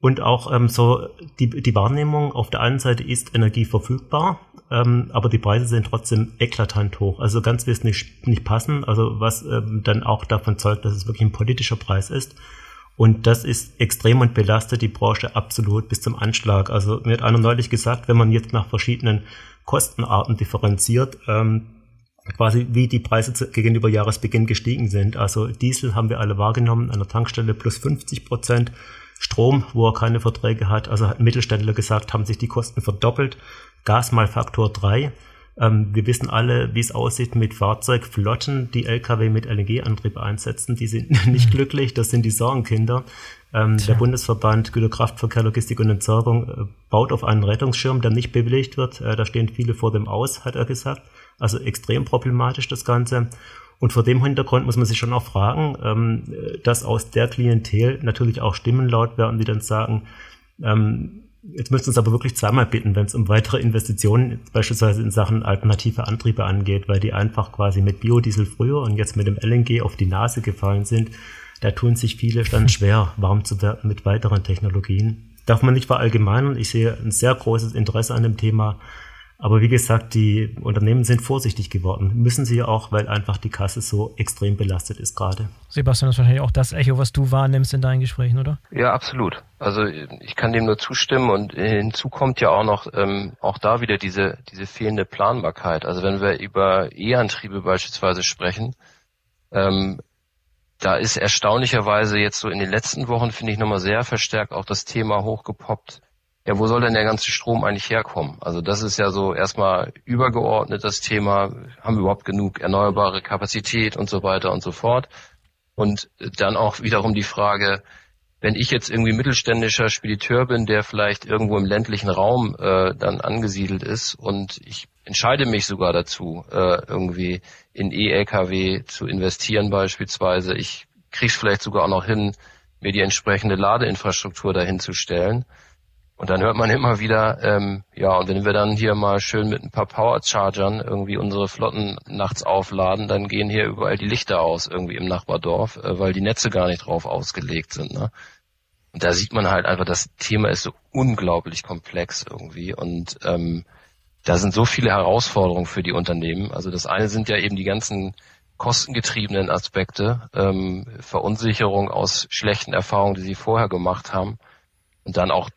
Und auch ähm, so die, die Wahrnehmung auf der einen Seite ist Energie verfügbar, ähm, aber die Preise sind trotzdem eklatant hoch. Also ganz wird es nicht, nicht passen, also was ähm, dann auch davon zeugt, dass es wirklich ein politischer Preis ist. Und das ist extrem und belastet die Branche absolut bis zum Anschlag. Also mir hat einer neulich gesagt, wenn man jetzt nach verschiedenen Kostenarten differenziert, ähm, quasi wie die Preise gegenüber Jahresbeginn gestiegen sind. Also Diesel haben wir alle wahrgenommen an der Tankstelle plus 50 Prozent. Strom, wo er keine Verträge hat, also hat Mittelständler gesagt, haben sich die Kosten verdoppelt. Gas mal Faktor 3. Ähm, wir wissen alle, wie es aussieht mit Fahrzeugflotten, die Lkw mit LNG-Antrieb einsetzen. Die sind nicht mhm. glücklich, das sind die Sorgenkinder. Ähm, der Bundesverband Güterkraftverkehr, Logistik und Entsorgung äh, baut auf einen Rettungsschirm, der nicht bewilligt wird. Äh, da stehen viele vor dem Aus, hat er gesagt. Also extrem problematisch das Ganze. Und vor dem Hintergrund muss man sich schon auch fragen, ähm, dass aus der Klientel natürlich auch Stimmen laut werden, die dann sagen, ähm, Jetzt müsst ihr uns aber wirklich zweimal bitten, wenn es um weitere Investitionen beispielsweise in Sachen alternative Antriebe angeht, weil die einfach quasi mit Biodiesel früher und jetzt mit dem LNG auf die Nase gefallen sind. Da tun sich viele dann schwer, warm zu werden mit weiteren Technologien. Darf man nicht verallgemeinern. Ich sehe ein sehr großes Interesse an dem Thema. Aber wie gesagt, die Unternehmen sind vorsichtig geworden. Müssen sie ja auch, weil einfach die Kasse so extrem belastet ist gerade. Sebastian, das ist wahrscheinlich auch das Echo, was du wahrnimmst in deinen Gesprächen, oder? Ja, absolut. Also ich kann dem nur zustimmen und hinzu kommt ja auch noch ähm, auch da wieder diese diese fehlende Planbarkeit. Also wenn wir über E-Antriebe beispielsweise sprechen, ähm, da ist erstaunlicherweise jetzt so in den letzten Wochen finde ich nochmal sehr verstärkt auch das Thema hochgepoppt ja, wo soll denn der ganze Strom eigentlich herkommen? Also das ist ja so erstmal übergeordnet das Thema, haben wir überhaupt genug erneuerbare Kapazität und so weiter und so fort. Und dann auch wiederum die Frage, wenn ich jetzt irgendwie mittelständischer Spediteur bin, der vielleicht irgendwo im ländlichen Raum äh, dann angesiedelt ist und ich entscheide mich sogar dazu, äh, irgendwie in E-Lkw zu investieren beispielsweise, ich kriege es vielleicht sogar auch noch hin, mir die entsprechende Ladeinfrastruktur dahinzustellen, und dann hört man immer wieder, ähm, ja, und wenn wir dann hier mal schön mit ein paar Powerchargern irgendwie unsere Flotten nachts aufladen, dann gehen hier überall die Lichter aus irgendwie im Nachbardorf, äh, weil die Netze gar nicht drauf ausgelegt sind. Ne? Und da sieht man halt einfach, das Thema ist so unglaublich komplex irgendwie und ähm, da sind so viele Herausforderungen für die Unternehmen. Also das eine sind ja eben die ganzen kostengetriebenen Aspekte, ähm, Verunsicherung aus schlechten Erfahrungen, die sie vorher gemacht haben. Und dann auch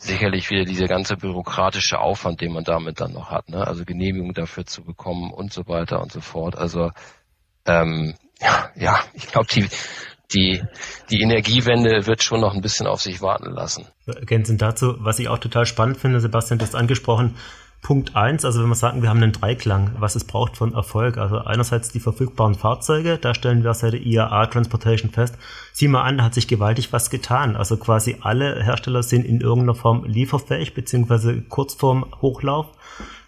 sicherlich wieder dieser ganze bürokratische Aufwand, den man damit dann noch hat, ne? Also Genehmigung dafür zu bekommen und so weiter und so fort. Also ähm, ja, ja, ich glaube, die, die, die Energiewende wird schon noch ein bisschen auf sich warten lassen. Ergänzend dazu, was ich auch total spannend finde, Sebastian, du hast angesprochen, Punkt eins, also wenn wir sagen, wir haben einen Dreiklang, was es braucht von Erfolg. Also einerseits die verfügbaren Fahrzeuge, da stellen wir seit der IAA Transportation fest. Sieh mal an, da hat sich gewaltig was getan. Also quasi alle Hersteller sind in irgendeiner Form lieferfähig, beziehungsweise kurz vorm Hochlauf.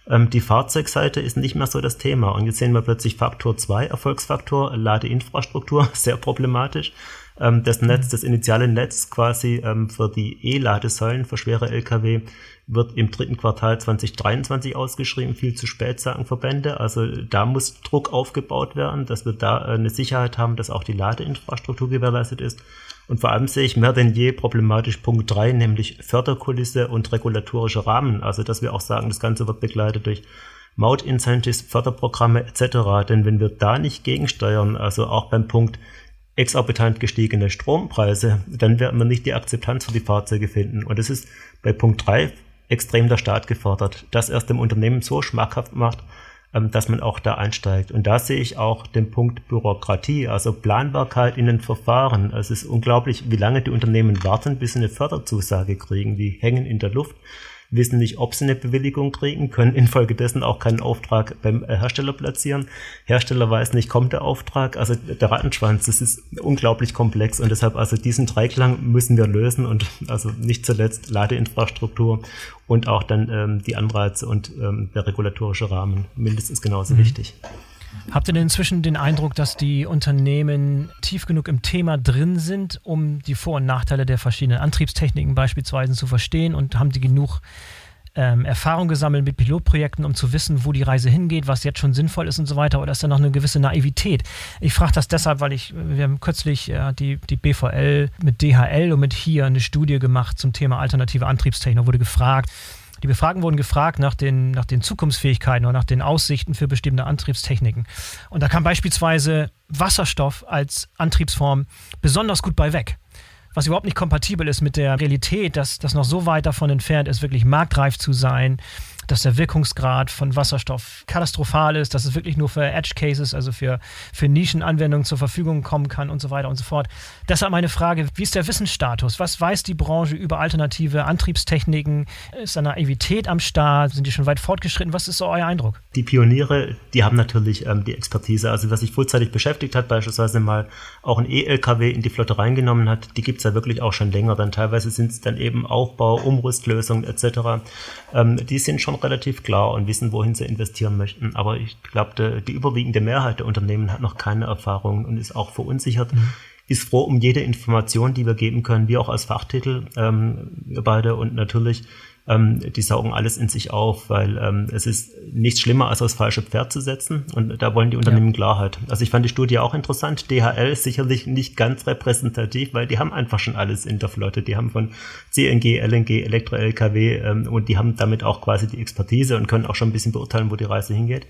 Ähm, die Fahrzeugseite ist nicht mehr so das Thema. Und jetzt sehen wir plötzlich Faktor 2, Erfolgsfaktor, Ladeinfrastruktur, sehr problematisch. Ähm, das Netz, das initiale Netz quasi ähm, für die E-Ladesäulen für schwere Lkw wird im dritten Quartal 2023 ausgeschrieben. Viel zu spät, sagen Verbände. Also da muss Druck aufgebaut werden, dass wir da äh, eine Sicherheit haben, dass auch die Ladeinfrastruktur gewährleistet ist. Und vor allem sehe ich mehr denn je problematisch Punkt 3, nämlich Förderkulisse und regulatorische Rahmen. Also dass wir auch sagen, das Ganze wird begleitet durch Maut-Incentives, Förderprogramme etc. Denn wenn wir da nicht gegensteuern, also auch beim Punkt exorbitant gestiegene Strompreise, dann werden wir nicht die Akzeptanz für die Fahrzeuge finden. Und das ist bei Punkt 3 extrem der Staat gefordert, dass er es dem Unternehmen so schmackhaft macht, ähm, dass man auch da einsteigt. Und da sehe ich auch den Punkt Bürokratie, also Planbarkeit in den Verfahren. Es ist unglaublich, wie lange die Unternehmen warten, bis sie eine Förderzusage kriegen. Die hängen in der Luft wissen nicht, ob sie eine Bewilligung kriegen, können infolgedessen auch keinen Auftrag beim äh, Hersteller platzieren. Hersteller weiß nicht, kommt der Auftrag. Also der Rattenschwanz, das ist unglaublich komplex und deshalb also diesen Dreiklang müssen wir lösen und also nicht zuletzt Ladeinfrastruktur und auch dann ähm, die Anreize und ähm, der regulatorische Rahmen mindestens genauso mhm. wichtig. Habt ihr denn inzwischen den Eindruck, dass die Unternehmen tief genug im Thema drin sind, um die Vor- und Nachteile der verschiedenen Antriebstechniken beispielsweise zu verstehen und haben die genug ähm, Erfahrung gesammelt mit Pilotprojekten, um zu wissen, wo die Reise hingeht, was jetzt schon sinnvoll ist und so weiter? Oder ist da noch eine gewisse Naivität? Ich frage das deshalb, weil ich, wir haben kürzlich äh, die, die BVL mit DHL und mit hier eine Studie gemacht zum Thema alternative Antriebstechnik, wurde gefragt, die Befragten wurden gefragt nach den, nach den Zukunftsfähigkeiten oder nach den Aussichten für bestimmte Antriebstechniken. Und da kam beispielsweise Wasserstoff als Antriebsform besonders gut bei weg was überhaupt nicht kompatibel ist mit der Realität, dass das noch so weit davon entfernt ist, wirklich marktreif zu sein, dass der Wirkungsgrad von Wasserstoff katastrophal ist, dass es wirklich nur für Edge Cases, also für, für Nischenanwendungen zur Verfügung kommen kann und so weiter und so fort. Deshalb meine Frage, wie ist der Wissensstatus? Was weiß die Branche über alternative Antriebstechniken? Ist da Naivität am Start? Sind die schon weit fortgeschritten? Was ist so euer Eindruck? Die Pioniere, die haben natürlich ähm, die Expertise. Also was sich frühzeitig beschäftigt hat, beispielsweise mal auch ein E-LKW in die Flotte reingenommen hat, die gibt es ja wirklich auch schon länger. Dann teilweise sind es dann eben Aufbau, Umrüstlösungen etc. Ähm, die sind schon schon relativ klar und wissen, wohin sie investieren möchten. Aber ich glaube, die überwiegende Mehrheit der Unternehmen hat noch keine Erfahrung und ist auch verunsichert. Mhm. Ist froh um jede Information, die wir geben können, wie auch als Fachtitel, ähm, wir beide. Und natürlich ähm, die saugen alles in sich auf, weil ähm, es ist nichts schlimmer, als aufs falsche Pferd zu setzen. Und da wollen die Unternehmen ja. Klarheit. Also ich fand die Studie auch interessant. DHL ist sicherlich nicht ganz repräsentativ, weil die haben einfach schon alles in der Flotte. Die haben von CNG, LNG, Elektro-LKW ähm, und die haben damit auch quasi die Expertise und können auch schon ein bisschen beurteilen, wo die Reise hingeht.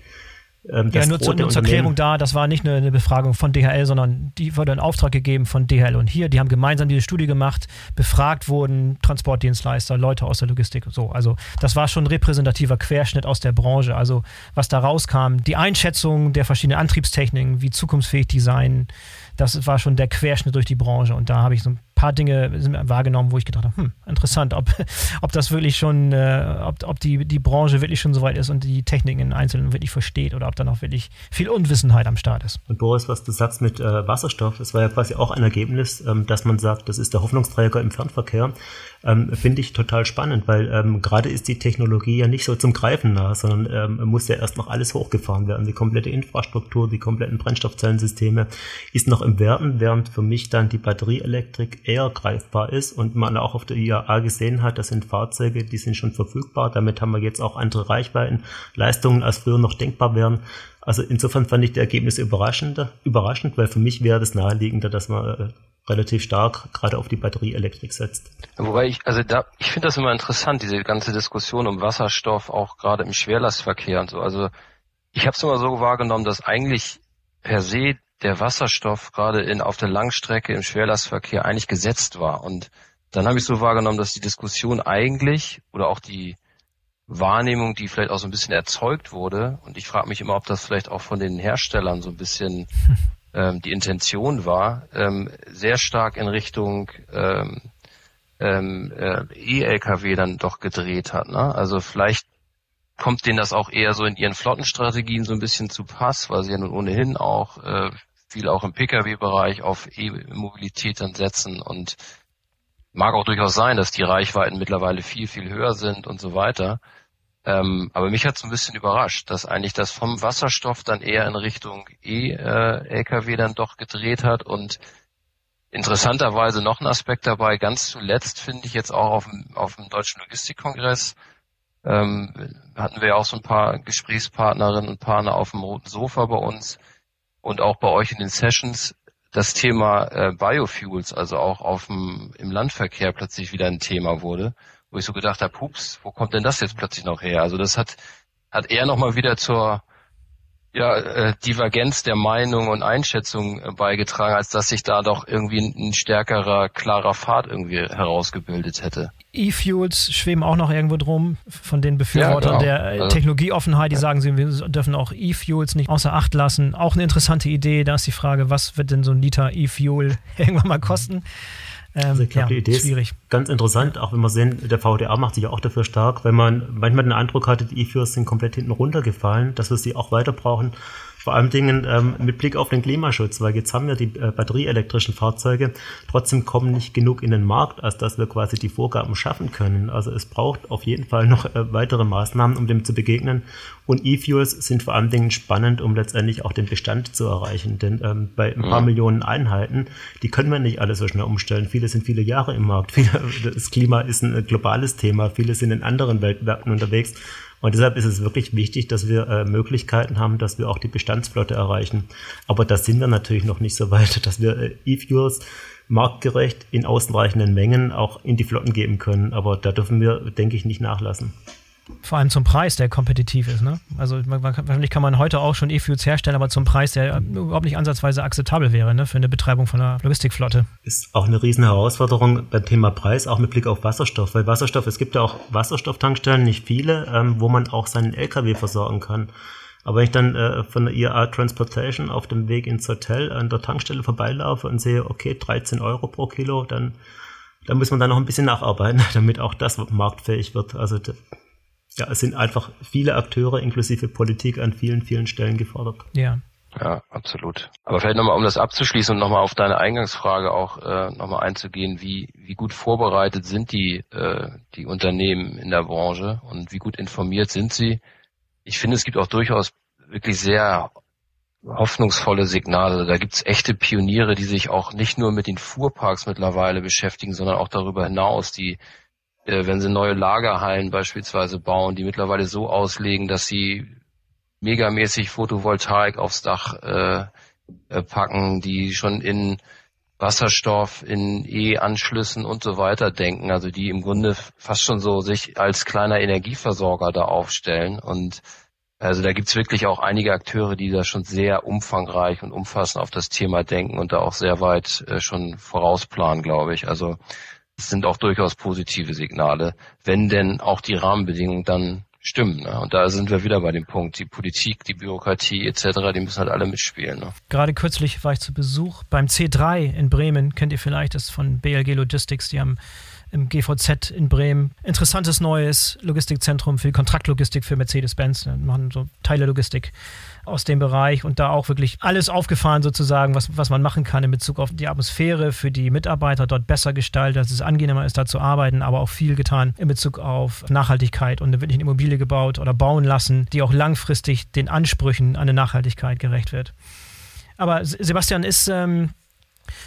Ähm, ja, nur, zu, nur zur Erklärung da, das war nicht eine, eine, Befragung von DHL, sondern die wurde in Auftrag gegeben von DHL und hier. Die haben gemeinsam diese Studie gemacht, befragt wurden Transportdienstleister, Leute aus der Logistik und so. Also das war schon ein repräsentativer Querschnitt aus der Branche. Also was da rauskam, die Einschätzung der verschiedenen Antriebstechniken, wie zukunftsfähig die sein, das war schon der Querschnitt durch die Branche und da habe ich so ein paar Dinge wahrgenommen, wo ich gedacht habe, hm, interessant, ob, ob das wirklich schon, äh, ob, ob die, die Branche wirklich schon so weit ist und die Techniken in Einzelnen wirklich versteht oder ob da noch wirklich viel Unwissenheit am Start ist. Und Boris, was du sagst mit äh, Wasserstoff, das war ja quasi auch ein Ergebnis, ähm, dass man sagt, das ist der Hoffnungsträger im Fernverkehr ähm, finde ich total spannend, weil ähm, gerade ist die Technologie ja nicht so zum Greifen nah, sondern ähm, muss ja erst noch alles hochgefahren werden. Die komplette Infrastruktur, die kompletten Brennstoffzellensysteme ist noch im Werden, während für mich dann die Batterieelektrik eher greifbar ist und man auch auf der IAA gesehen hat, das sind Fahrzeuge, die sind schon verfügbar. Damit haben wir jetzt auch andere Reichweiten, Leistungen als früher noch denkbar wären. Also insofern fand ich die Ergebnisse überraschend, überraschend, weil für mich wäre das naheliegender, dass man äh, relativ stark gerade auf die Batterieelektrik setzt. Wobei ich, also da, ich finde das immer interessant, diese ganze Diskussion um Wasserstoff, auch gerade im Schwerlastverkehr und so. Also ich habe es immer so wahrgenommen, dass eigentlich per se der Wasserstoff gerade in auf der Langstrecke im Schwerlastverkehr eigentlich gesetzt war. Und dann habe ich so wahrgenommen, dass die Diskussion eigentlich oder auch die Wahrnehmung, die vielleicht auch so ein bisschen erzeugt wurde, und ich frage mich immer, ob das vielleicht auch von den Herstellern so ein bisschen ähm, die Intention war, ähm, sehr stark in Richtung ähm, ähm, äh, E-Lkw dann doch gedreht hat. Ne? Also vielleicht kommt denen das auch eher so in ihren Flottenstrategien so ein bisschen zu Pass, weil sie ja nun ohnehin auch äh, viel auch im Pkw-Bereich auf E-Mobilität dann setzen und mag auch durchaus sein, dass die Reichweiten mittlerweile viel, viel höher sind und so weiter. Ähm, aber mich hat es ein bisschen überrascht, dass eigentlich das vom Wasserstoff dann eher in Richtung E-Lkw dann doch gedreht hat. Und interessanterweise noch ein Aspekt dabei. Ganz zuletzt finde ich jetzt auch auf dem, auf dem Deutschen Logistikkongress ähm, hatten wir auch so ein paar Gesprächspartnerinnen und Partner auf dem roten Sofa bei uns und auch bei euch in den Sessions. Das Thema äh, Biofuels, also auch auf dem, im Landverkehr plötzlich wieder ein Thema wurde wo ich so gedacht habe, hups, wo kommt denn das jetzt plötzlich noch her? Also das hat, hat eher nochmal wieder zur ja, äh, Divergenz der Meinung und Einschätzung äh, beigetragen, als dass sich da doch irgendwie ein, ein stärkerer, klarer Pfad irgendwie herausgebildet hätte. E-Fuels schweben auch noch irgendwo drum von den Befürwortern ja, genau. der also, Technologieoffenheit, die ja. sagen, sie wir dürfen auch E-Fuels nicht außer Acht lassen. Auch eine interessante Idee. Da ist die Frage, was wird denn so ein Liter E-Fuel irgendwann mal kosten? Ähm, also ich glaube, ja, die Idee schwierig. ist ganz interessant, auch wenn wir sehen, der VDA macht sich ja auch dafür stark, wenn man manchmal den Eindruck hatte, die E-Fuels sind komplett hinten runtergefallen, dass wir sie auch weiter brauchen. Vor allem Dingen ähm, mit Blick auf den Klimaschutz, weil jetzt haben wir die äh, batterieelektrischen Fahrzeuge, trotzdem kommen nicht genug in den Markt, als dass wir quasi die Vorgaben schaffen können. Also es braucht auf jeden Fall noch äh, weitere Maßnahmen, um dem zu begegnen. Und E-Fuels sind vor allem Dingen spannend, um letztendlich auch den Bestand zu erreichen. Denn ähm, bei ein paar mhm. Millionen Einheiten, die können wir nicht alle so schnell umstellen. Viele sind viele Jahre im Markt. Viele, das Klima ist ein globales Thema. Viele sind in anderen Weltmärkten unterwegs. Und deshalb ist es wirklich wichtig, dass wir äh, Möglichkeiten haben, dass wir auch die Bestandsflotte erreichen. Aber da sind wir natürlich noch nicht so weit, dass wir äh, E-Fuels marktgerecht in ausreichenden Mengen auch in die Flotten geben können. Aber da dürfen wir, denke ich, nicht nachlassen. Vor allem zum Preis, der kompetitiv ist. Ne? Also man, man, wahrscheinlich kann man heute auch schon E-Fuels herstellen, aber zum Preis, der überhaupt nicht ansatzweise akzeptabel wäre ne? für eine Betreibung von einer Logistikflotte. Ist auch eine riesen Herausforderung beim Thema Preis, auch mit Blick auf Wasserstoff. Weil Wasserstoff, es gibt ja auch Wasserstofftankstellen, nicht viele, ähm, wo man auch seinen LKW versorgen kann. Aber wenn ich dann äh, von der IAA Transportation auf dem Weg ins Hotel an der Tankstelle vorbeilaufe und sehe, okay, 13 Euro pro Kilo, dann, dann muss man da noch ein bisschen nacharbeiten, damit auch das marktfähig wird. Also ja, es sind einfach viele Akteure inklusive Politik an vielen, vielen Stellen gefordert. Ja. Ja, absolut. Aber vielleicht nochmal, um das abzuschließen und nochmal auf deine Eingangsfrage auch äh, nochmal einzugehen, wie, wie gut vorbereitet sind die, äh, die Unternehmen in der Branche und wie gut informiert sind sie? Ich finde, es gibt auch durchaus wirklich sehr hoffnungsvolle Signale. Da gibt's echte Pioniere, die sich auch nicht nur mit den Fuhrparks mittlerweile beschäftigen, sondern auch darüber hinaus, die wenn sie neue Lagerhallen beispielsweise bauen, die mittlerweile so auslegen, dass sie megamäßig Photovoltaik aufs Dach äh, äh, packen, die schon in Wasserstoff, in E-Anschlüssen und so weiter denken, also die im Grunde fast schon so sich als kleiner Energieversorger da aufstellen. Und also da gibt's wirklich auch einige Akteure, die da schon sehr umfangreich und umfassend auf das Thema denken und da auch sehr weit äh, schon vorausplanen, glaube ich. Also es sind auch durchaus positive Signale, wenn denn auch die Rahmenbedingungen dann stimmen. Ne? Und da sind wir wieder bei dem Punkt, die Politik, die Bürokratie etc., die müssen halt alle mitspielen. Ne? Gerade kürzlich war ich zu Besuch beim C3 in Bremen, kennt ihr vielleicht, das von BLG Logistics, die haben im GVZ in Bremen. Interessantes neues Logistikzentrum für die Kontraktlogistik für Mercedes-Benz. machen so Teilelogistik aus dem Bereich und da auch wirklich alles aufgefahren sozusagen, was, was man machen kann in Bezug auf die Atmosphäre für die Mitarbeiter dort besser gestaltet, dass es angenehmer ist, da zu arbeiten, aber auch viel getan in Bezug auf Nachhaltigkeit und wirklich eine Immobilie gebaut oder bauen lassen, die auch langfristig den Ansprüchen an eine Nachhaltigkeit gerecht wird. Aber Sebastian ist ähm,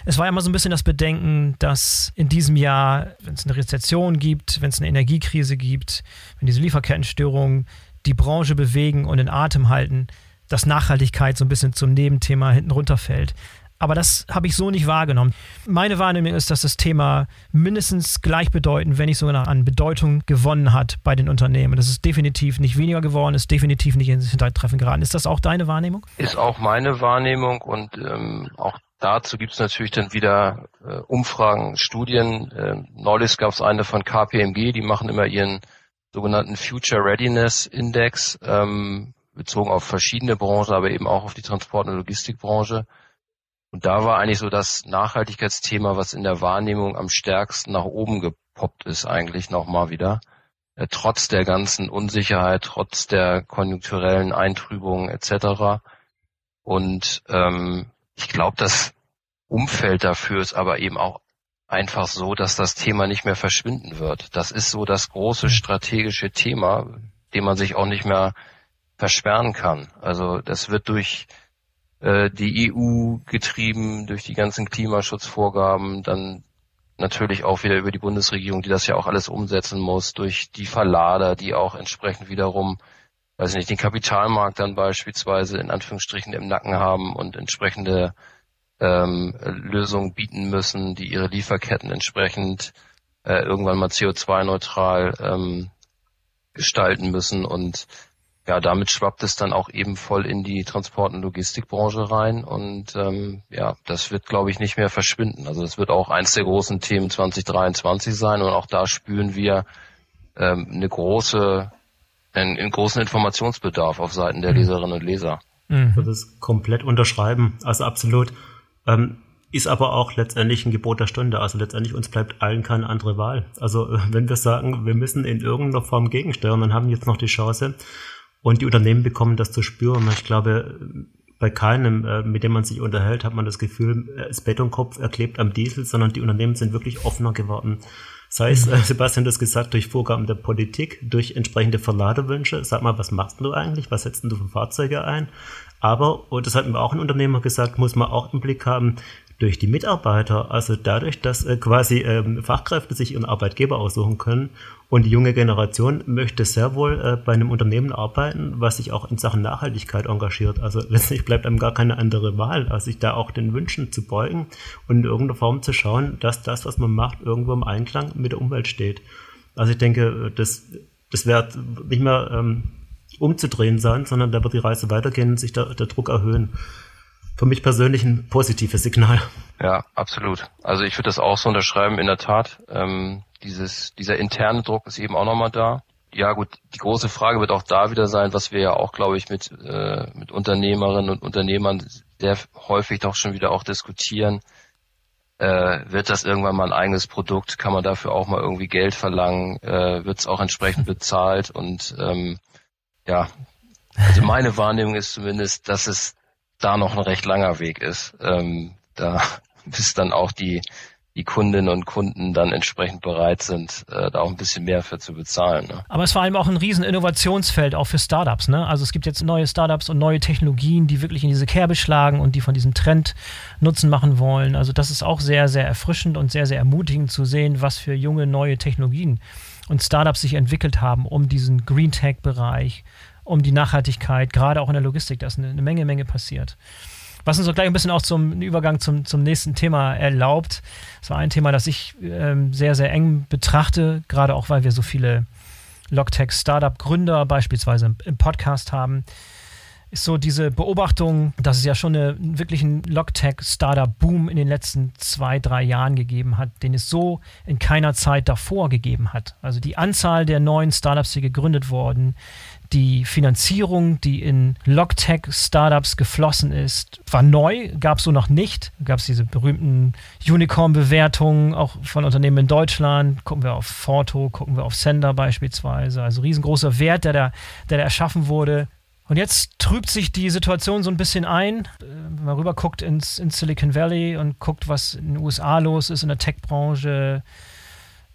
es war ja immer so ein bisschen das Bedenken, dass in diesem Jahr, wenn es eine Rezession gibt, wenn es eine Energiekrise gibt, wenn diese Lieferkettenstörungen die Branche bewegen und in Atem halten, dass Nachhaltigkeit so ein bisschen zum Nebenthema hinten runterfällt. Aber das habe ich so nicht wahrgenommen. Meine Wahrnehmung ist, dass das Thema mindestens gleichbedeutend, wenn nicht sogar an Bedeutung gewonnen hat bei den Unternehmen. Das ist definitiv nicht weniger geworden, ist definitiv nicht ins Hintertreffen geraten. Ist das auch deine Wahrnehmung? Ist auch meine Wahrnehmung und ähm, auch Dazu gibt es natürlich dann wieder äh, Umfragen, Studien. Äh, neulich gab es eine von KPMG, die machen immer ihren sogenannten Future Readiness Index, ähm, bezogen auf verschiedene Branchen, aber eben auch auf die Transport- und Logistikbranche. Und da war eigentlich so das Nachhaltigkeitsthema, was in der Wahrnehmung am stärksten nach oben gepoppt ist, eigentlich nochmal wieder. Äh, trotz der ganzen Unsicherheit, trotz der konjunkturellen Eintrübungen etc. Und ähm, ich glaube, das Umfeld dafür ist aber eben auch einfach so, dass das Thema nicht mehr verschwinden wird. Das ist so das große strategische Thema, dem man sich auch nicht mehr versperren kann. Also das wird durch äh, die EU getrieben, durch die ganzen Klimaschutzvorgaben, dann natürlich auch wieder über die Bundesregierung, die das ja auch alles umsetzen muss, durch die Verlader, die auch entsprechend wiederum weiß nicht, den Kapitalmarkt dann beispielsweise in Anführungsstrichen im Nacken haben und entsprechende ähm, Lösungen bieten müssen, die ihre Lieferketten entsprechend äh, irgendwann mal CO2-neutral ähm, gestalten müssen. Und ja, damit schwappt es dann auch eben voll in die Transport- und Logistikbranche rein und ähm, ja, das wird, glaube ich, nicht mehr verschwinden. Also das wird auch eins der großen Themen 2023 sein und auch da spüren wir ähm, eine große, einen, einen großen Informationsbedarf auf Seiten der mhm. Leserinnen und Leser. Mhm. Ich würde das komplett unterschreiben, also absolut. Ähm, ist aber auch letztendlich ein Gebot der Stunde. Also letztendlich uns bleibt allen keine andere Wahl. Also wenn wir sagen, wir müssen in irgendeiner Form gegensteuern, dann haben wir jetzt noch die Chance, und die Unternehmen bekommen das zu spüren. Ich glaube, bei keinem, äh, mit dem man sich unterhält, hat man das Gefühl, das Betonkopf erklebt am Diesel, sondern die Unternehmen sind wirklich offener geworden. Sei es, mhm. äh, Sebastian das gesagt, durch Vorgaben der Politik, durch entsprechende Verladewünsche. Sag mal, was machst du eigentlich? Was setzt du für Fahrzeuge ein? Aber, und das hat mir auch ein Unternehmer gesagt, muss man auch im Blick haben, durch die Mitarbeiter, also dadurch, dass äh, quasi ähm, Fachkräfte sich ihren Arbeitgeber aussuchen können und die junge Generation möchte sehr wohl äh, bei einem Unternehmen arbeiten, was sich auch in Sachen Nachhaltigkeit engagiert. Also letztlich bleibt einem gar keine andere Wahl, als sich da auch den Wünschen zu beugen und in irgendeiner Form zu schauen, dass das, was man macht, irgendwo im Einklang mit der Umwelt steht. Also ich denke, das, das wird nicht mehr ähm, umzudrehen sein, sondern da wird die Reise weitergehen und sich der, der Druck erhöhen für mich persönlich ein positives Signal. Ja, absolut. Also ich würde das auch so unterschreiben, in der Tat. Ähm, dieses, dieser interne Druck ist eben auch nochmal da. Ja gut, die große Frage wird auch da wieder sein, was wir ja auch, glaube ich, mit, äh, mit Unternehmerinnen und Unternehmern sehr häufig doch schon wieder auch diskutieren. Äh, wird das irgendwann mal ein eigenes Produkt? Kann man dafür auch mal irgendwie Geld verlangen? Äh, wird es auch entsprechend bezahlt? Und ähm, ja, also meine Wahrnehmung ist zumindest, dass es da noch ein recht langer Weg ist. Ähm, da bis dann auch die, die Kundinnen und Kunden dann entsprechend bereit sind, äh, da auch ein bisschen mehr für zu bezahlen. Ne? Aber es ist vor allem auch ein riesen Innovationsfeld auch für Startups. Ne? Also es gibt jetzt neue Startups und neue Technologien, die wirklich in diese Kerbe schlagen und die von diesem Trend Nutzen machen wollen. Also das ist auch sehr, sehr erfrischend und sehr, sehr ermutigend zu sehen, was für junge neue Technologien und Startups sich entwickelt haben, um diesen Green Tech-Bereich um die Nachhaltigkeit, gerade auch in der Logistik, da ist eine, eine Menge, Menge passiert. Was uns auch gleich ein bisschen auch zum Übergang zum, zum nächsten Thema erlaubt. Das war ein Thema, das ich ähm, sehr, sehr eng betrachte, gerade auch, weil wir so viele Logtech-Startup-Gründer beispielsweise im, im Podcast haben ist so diese Beobachtung, dass es ja schon eine, wirklich einen Logtech-Startup-Boom in den letzten zwei, drei Jahren gegeben hat, den es so in keiner Zeit davor gegeben hat. Also die Anzahl der neuen Startups, die gegründet wurden, die Finanzierung, die in Logtech-Startups geflossen ist, war neu, gab es so noch nicht. Gab es diese berühmten Unicorn-Bewertungen auch von Unternehmen in Deutschland. Gucken wir auf Forto, gucken wir auf Sender beispielsweise. Also riesengroßer Wert, der da, der da erschaffen wurde. Und jetzt trübt sich die Situation so ein bisschen ein. Wenn man rüber guckt ins, ins Silicon Valley und guckt, was in den USA los ist in der Tech-Branche,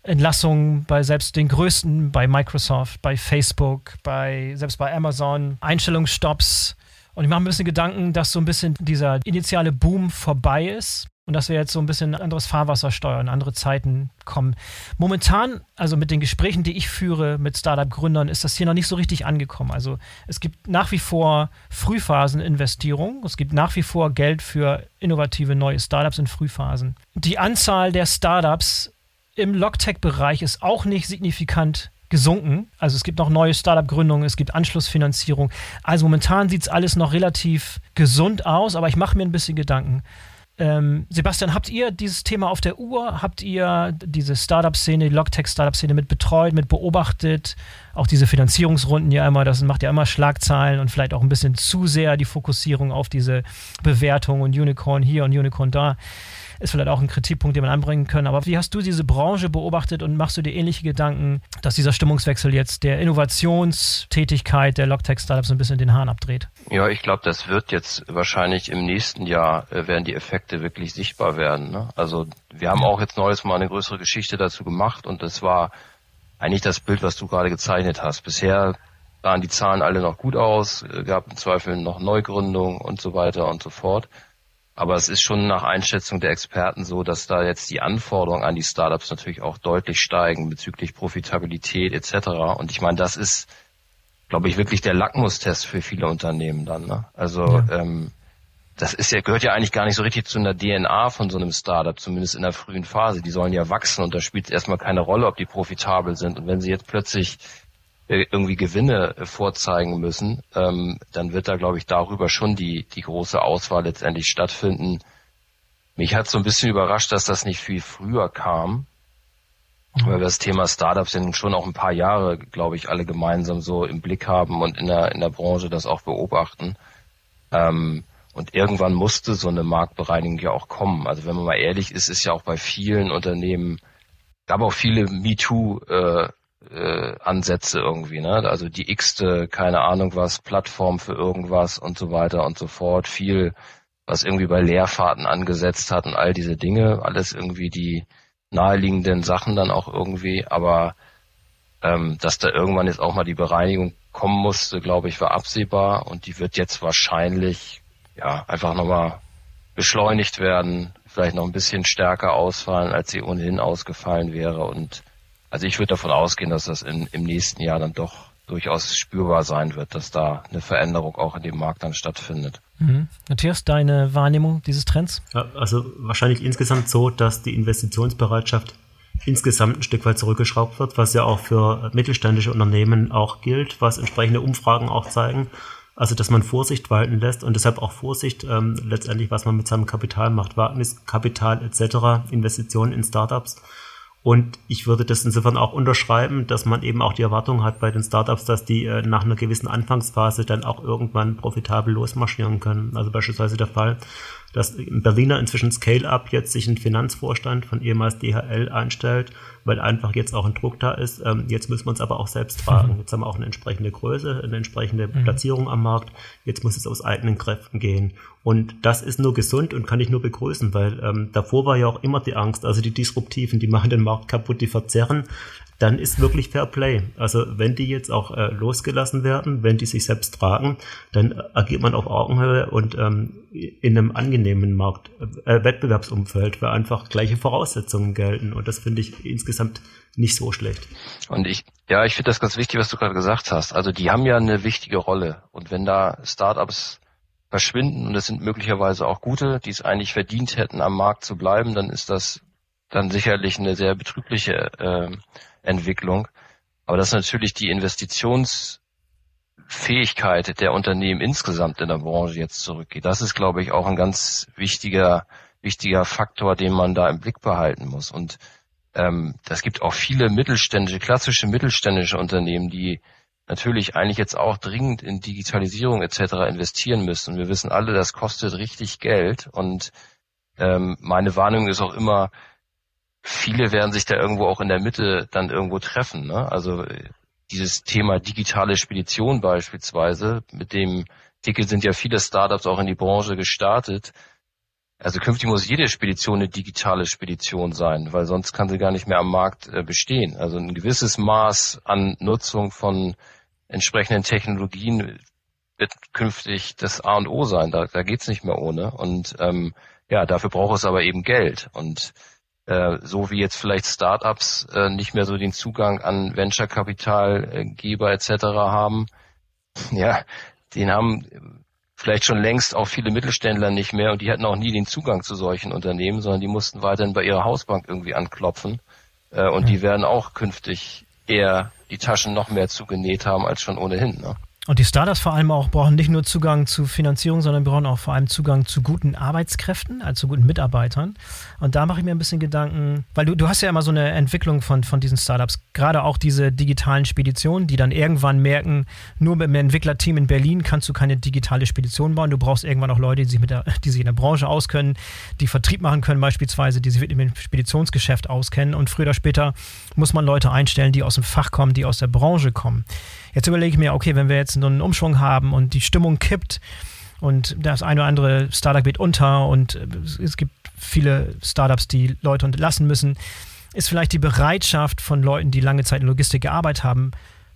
Entlassungen bei selbst den größten, bei Microsoft, bei Facebook, bei selbst bei Amazon, Einstellungsstopps. Und ich mache ein bisschen Gedanken, dass so ein bisschen dieser initiale Boom vorbei ist und dass wir jetzt so ein bisschen anderes Fahrwasser steuern, andere Zeiten kommen. Momentan, also mit den Gesprächen, die ich führe mit Startup-Gründern, ist das hier noch nicht so richtig angekommen. Also es gibt nach wie vor Frühphaseninvestierung, es gibt nach wie vor Geld für innovative neue Startups in Frühphasen. Die Anzahl der Startups im Logtech-Bereich ist auch nicht signifikant gesunken. Also es gibt noch neue Startup-Gründungen, es gibt Anschlussfinanzierung. Also momentan sieht es alles noch relativ gesund aus, aber ich mache mir ein bisschen Gedanken. Ähm, Sebastian, habt ihr dieses Thema auf der Uhr? Habt ihr diese Startup-Szene, die Logtech-Startup-Szene mit betreut, mit beobachtet? Auch diese Finanzierungsrunden ja immer, das macht ja immer Schlagzeilen und vielleicht auch ein bisschen zu sehr die Fokussierung auf diese Bewertung und Unicorn hier und Unicorn da ist vielleicht auch ein Kritikpunkt, den man anbringen können. Aber wie hast du diese Branche beobachtet und machst du dir ähnliche Gedanken, dass dieser Stimmungswechsel jetzt der Innovationstätigkeit der Logtech-Startups ein bisschen den Hahn abdreht? Ja, ich glaube, das wird jetzt wahrscheinlich im nächsten Jahr äh, werden die Effekte wirklich sichtbar werden. Ne? Also wir haben auch jetzt neues mal eine größere Geschichte dazu gemacht und das war eigentlich das Bild, was du gerade gezeichnet hast. Bisher sahen die Zahlen alle noch gut aus, äh, gab im Zweifel noch Neugründungen und so weiter und so fort. Aber es ist schon nach Einschätzung der Experten so, dass da jetzt die Anforderungen an die Startups natürlich auch deutlich steigen bezüglich Profitabilität etc. Und ich meine, das ist, glaube ich, wirklich der Lackmustest für viele Unternehmen dann. Ne? Also ja. ähm, das ist ja, gehört ja eigentlich gar nicht so richtig zu einer DNA von so einem Startup, zumindest in der frühen Phase. Die sollen ja wachsen und da spielt es erstmal keine Rolle, ob die profitabel sind. Und wenn sie jetzt plötzlich irgendwie Gewinne vorzeigen müssen, ähm, dann wird da, glaube ich, darüber schon die, die große Auswahl letztendlich stattfinden. Mich hat so ein bisschen überrascht, dass das nicht viel früher kam, mhm. weil wir das Thema Startups sind schon auch ein paar Jahre, glaube ich, alle gemeinsam so im Blick haben und in der, in der Branche das auch beobachten. Ähm, und irgendwann musste so eine Marktbereinigung ja auch kommen. Also wenn man mal ehrlich ist, ist ja auch bei vielen Unternehmen, gab auch viele MeToo, äh, äh, Ansätze irgendwie, ne? Also die x-te, keine Ahnung was, Plattform für irgendwas und so weiter und so fort. Viel, was irgendwie bei Leerfahrten angesetzt hat und all diese Dinge, alles irgendwie die naheliegenden Sachen dann auch irgendwie, aber ähm, dass da irgendwann jetzt auch mal die Bereinigung kommen musste, glaube ich, war absehbar und die wird jetzt wahrscheinlich ja einfach nochmal beschleunigt werden, vielleicht noch ein bisschen stärker ausfallen, als sie ohnehin ausgefallen wäre und also ich würde davon ausgehen, dass das in, im nächsten Jahr dann doch durchaus spürbar sein wird, dass da eine Veränderung auch in dem Markt dann stattfindet. Mhm. Matthias, deine Wahrnehmung dieses Trends? Ja, also wahrscheinlich insgesamt so, dass die Investitionsbereitschaft insgesamt ein Stück weit zurückgeschraubt wird, was ja auch für mittelständische Unternehmen auch gilt, was entsprechende Umfragen auch zeigen. Also, dass man Vorsicht walten lässt und deshalb auch Vorsicht ähm, letztendlich, was man mit seinem Kapital macht, Wagniskapital etc., Investitionen in Startups und ich würde das insofern auch unterschreiben, dass man eben auch die Erwartung hat bei den Startups, dass die äh, nach einer gewissen Anfangsphase dann auch irgendwann profitabel losmarschieren können. Also beispielsweise der Fall, dass in Berliner inzwischen Scale-Up jetzt sich ein Finanzvorstand von ehemals DHL einstellt, weil einfach jetzt auch ein Druck da ist. Ähm, jetzt müssen wir uns aber auch selbst tragen. Mhm. Jetzt haben wir auch eine entsprechende Größe, eine entsprechende mhm. Platzierung am Markt. Jetzt muss es aus eigenen Kräften gehen. Und das ist nur gesund und kann ich nur begrüßen, weil ähm, davor war ja auch immer die Angst, also die Disruptiven, die machen den Markt kaputt, die verzerren dann ist wirklich Fair Play. Also wenn die jetzt auch äh, losgelassen werden, wenn die sich selbst tragen, dann agiert man auf Augenhöhe und ähm, in einem angenehmen Markt, äh, Wettbewerbsumfeld, weil einfach gleiche Voraussetzungen gelten. Und das finde ich insgesamt nicht so schlecht. Und ich, ja, ich finde das ganz wichtig, was du gerade gesagt hast. Also die haben ja eine wichtige Rolle. Und wenn da Startups verschwinden, und es sind möglicherweise auch gute, die es eigentlich verdient hätten, am Markt zu bleiben, dann ist das dann sicherlich eine sehr betrübliche äh, Entwicklung. Aber dass natürlich die Investitionsfähigkeit der Unternehmen insgesamt in der Branche jetzt zurückgeht, das ist, glaube ich, auch ein ganz wichtiger, wichtiger Faktor, den man da im Blick behalten muss. Und ähm, das gibt auch viele mittelständische, klassische mittelständische Unternehmen, die natürlich eigentlich jetzt auch dringend in Digitalisierung etc. investieren müssen. Wir wissen alle, das kostet richtig Geld und ähm, meine Warnung ist auch immer, viele werden sich da irgendwo auch in der Mitte dann irgendwo treffen. Ne? Also dieses Thema digitale Spedition beispielsweise, mit dem Ticket sind ja viele Startups auch in die Branche gestartet. Also künftig muss jede Spedition eine digitale Spedition sein, weil sonst kann sie gar nicht mehr am Markt äh, bestehen. Also ein gewisses Maß an Nutzung von entsprechenden Technologien wird künftig das A und O sein. Da, da geht's nicht mehr ohne. Und ähm, ja, dafür braucht es aber eben Geld. Und äh, so wie jetzt vielleicht Startups äh, nicht mehr so den Zugang an Venture-Kapitalgeber etc. haben, ja, den haben vielleicht schon längst auch viele Mittelständler nicht mehr und die hatten auch nie den Zugang zu solchen Unternehmen, sondern die mussten weiterhin bei ihrer Hausbank irgendwie anklopfen äh, und die werden auch künftig eher die Taschen noch mehr zugenäht haben als schon ohnehin. Ne? Und die Startups vor allem auch brauchen nicht nur Zugang zu Finanzierung, sondern brauchen auch vor allem Zugang zu guten Arbeitskräften, also zu guten Mitarbeitern. Und da mache ich mir ein bisschen Gedanken, weil du, du hast ja immer so eine Entwicklung von, von diesen Startups, gerade auch diese digitalen Speditionen, die dann irgendwann merken, nur mit einem Entwicklerteam in Berlin kannst du keine digitale Spedition bauen. Du brauchst irgendwann auch Leute, die sich, mit der, die sich in der Branche auskennen, die Vertrieb machen können beispielsweise, die sich mit dem Speditionsgeschäft auskennen. Und früher oder später muss man Leute einstellen, die aus dem Fach kommen, die aus der Branche kommen. Jetzt überlege ich mir, okay, wenn wir jetzt einen Umschwung haben und die Stimmung kippt und das eine oder andere Startup geht unter und es gibt viele Startups, die Leute entlassen müssen, ist vielleicht die Bereitschaft von Leuten, die lange Zeit in Logistik gearbeitet haben,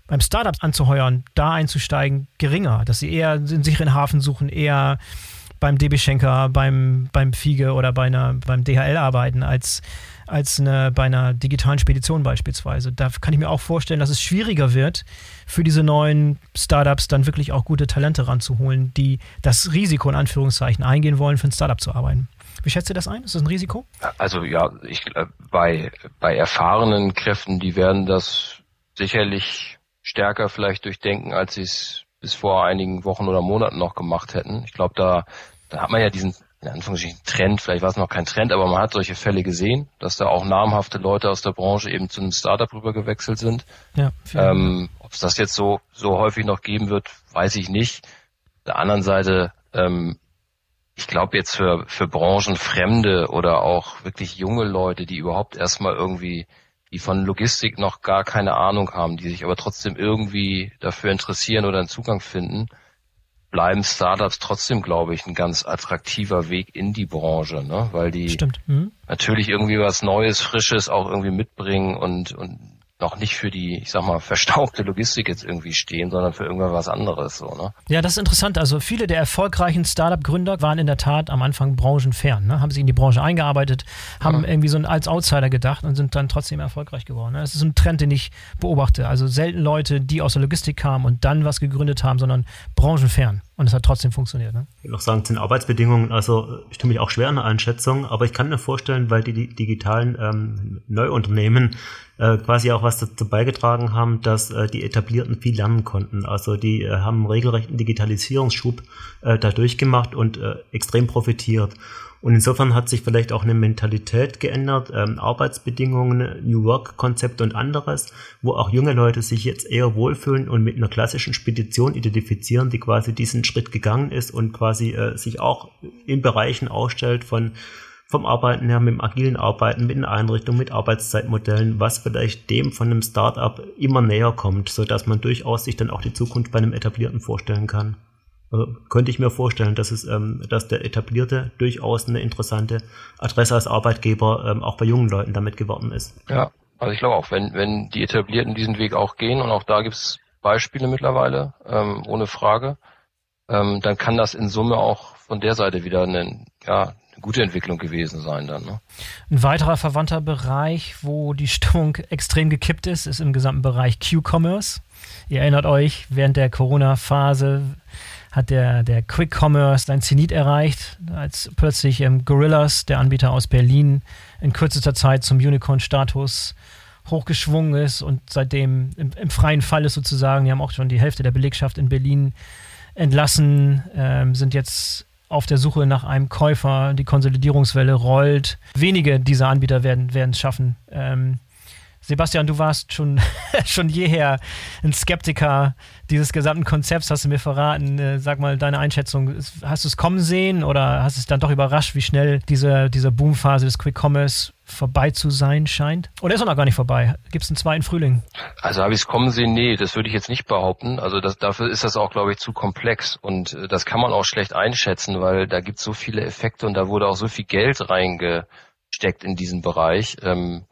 beim Startup anzuheuern, da einzusteigen, geringer, dass sie eher einen sicheren Hafen suchen, eher beim DB Schenker, beim, beim Fiege oder bei einer, beim DHL arbeiten, als als eine, bei einer digitalen Spedition beispielsweise. Da kann ich mir auch vorstellen, dass es schwieriger wird, für diese neuen Startups dann wirklich auch gute Talente ranzuholen, die das Risiko in Anführungszeichen eingehen wollen, für ein Startup zu arbeiten. Wie schätzt ihr das ein? Ist das ein Risiko? Also ja, ich, äh, bei, bei erfahrenen Kräften, die werden das sicherlich stärker vielleicht durchdenken, als sie es bis vor einigen Wochen oder Monaten noch gemacht hätten. Ich glaube, da, da hat man ja diesen in Anführungsstrichen Trend, vielleicht war es noch kein Trend, aber man hat solche Fälle gesehen, dass da auch namhafte Leute aus der Branche eben zu einem Startup rüber gewechselt sind. Ja, ähm, Ob es das jetzt so, so häufig noch geben wird, weiß ich nicht. Der anderen Seite, ähm, ich glaube jetzt für, für Branchenfremde oder auch wirklich junge Leute, die überhaupt erstmal irgendwie, die von Logistik noch gar keine Ahnung haben, die sich aber trotzdem irgendwie dafür interessieren oder einen Zugang finden, bleiben Startups trotzdem, glaube ich, ein ganz attraktiver Weg in die Branche, ne? weil die mhm. natürlich irgendwie was Neues, Frisches auch irgendwie mitbringen und, und noch nicht für die, ich sag mal, verstaubte Logistik jetzt irgendwie stehen, sondern für irgendwas was anderes. So, ne? Ja, das ist interessant. Also viele der erfolgreichen Startup-Gründer waren in der Tat am Anfang branchenfern, ne? haben sich in die Branche eingearbeitet, haben ja. irgendwie so als Outsider gedacht und sind dann trotzdem erfolgreich geworden. Ne? Das ist ein Trend, den ich beobachte. Also selten Leute, die aus der Logistik kamen und dann was gegründet haben, sondern branchenfern. Und es hat trotzdem funktioniert. Ne? Ich will auch sagen, es sind Arbeitsbedingungen, also ich tue mich auch schwer in der Einschätzung, aber ich kann mir vorstellen, weil die, die digitalen ähm, Neuunternehmen äh, quasi auch was dazu beigetragen haben, dass äh, die Etablierten viel lernen konnten. Also die äh, haben regelrechten Digitalisierungsschub äh, da durchgemacht und äh, extrem profitiert. Und insofern hat sich vielleicht auch eine Mentalität geändert, ähm, Arbeitsbedingungen, New Work-Konzepte und anderes, wo auch junge Leute sich jetzt eher wohlfühlen und mit einer klassischen Spedition identifizieren, die quasi diesen Schritt gegangen ist und quasi äh, sich auch in Bereichen ausstellt von vom Arbeiten her, mit dem agilen Arbeiten, mit den Einrichtungen, mit Arbeitszeitmodellen, was vielleicht dem von einem Startup immer näher kommt, so dass man durchaus sich dann auch die Zukunft bei einem etablierten vorstellen kann. Also könnte ich mir vorstellen, dass es, ähm, dass der etablierte durchaus eine interessante Adresse als Arbeitgeber ähm, auch bei jungen Leuten damit geworden ist. Ja, also ich glaube auch, wenn, wenn die Etablierten diesen Weg auch gehen und auch da gibt es Beispiele mittlerweile, ähm, ohne Frage, ähm, dann kann das in Summe auch von der Seite wieder eine, ja, eine gute Entwicklung gewesen sein dann. Ne? Ein weiterer verwandter Bereich, wo die Stimmung extrem gekippt ist, ist im gesamten Bereich Q-Commerce. Ihr erinnert euch, während der Corona-Phase hat der, der Quick Commerce sein Zenit erreicht, als plötzlich ähm, Gorillas, der Anbieter aus Berlin, in kürzester Zeit zum Unicorn-Status hochgeschwungen ist und seitdem im, im, freien Fall ist sozusagen. Die haben auch schon die Hälfte der Belegschaft in Berlin entlassen, ähm, sind jetzt auf der Suche nach einem Käufer. Die Konsolidierungswelle rollt. Wenige dieser Anbieter werden es schaffen. Ähm, Sebastian, du warst schon, schon jeher ein Skeptiker dieses gesamten Konzepts, hast du mir verraten. Äh, sag mal deine Einschätzung. Hast du es kommen sehen oder hast du es dann doch überrascht, wie schnell diese, diese Boomphase des Quick Commerce vorbei zu sein scheint? Oder ist er noch gar nicht vorbei? Gibt es einen zweiten Frühling? Also habe ich es kommen sehen? Nee, das würde ich jetzt nicht behaupten. Also das, dafür ist das auch, glaube ich, zu komplex. Und äh, das kann man auch schlecht einschätzen, weil da gibt es so viele Effekte und da wurde auch so viel Geld reingesteckt in diesen Bereich. Ähm,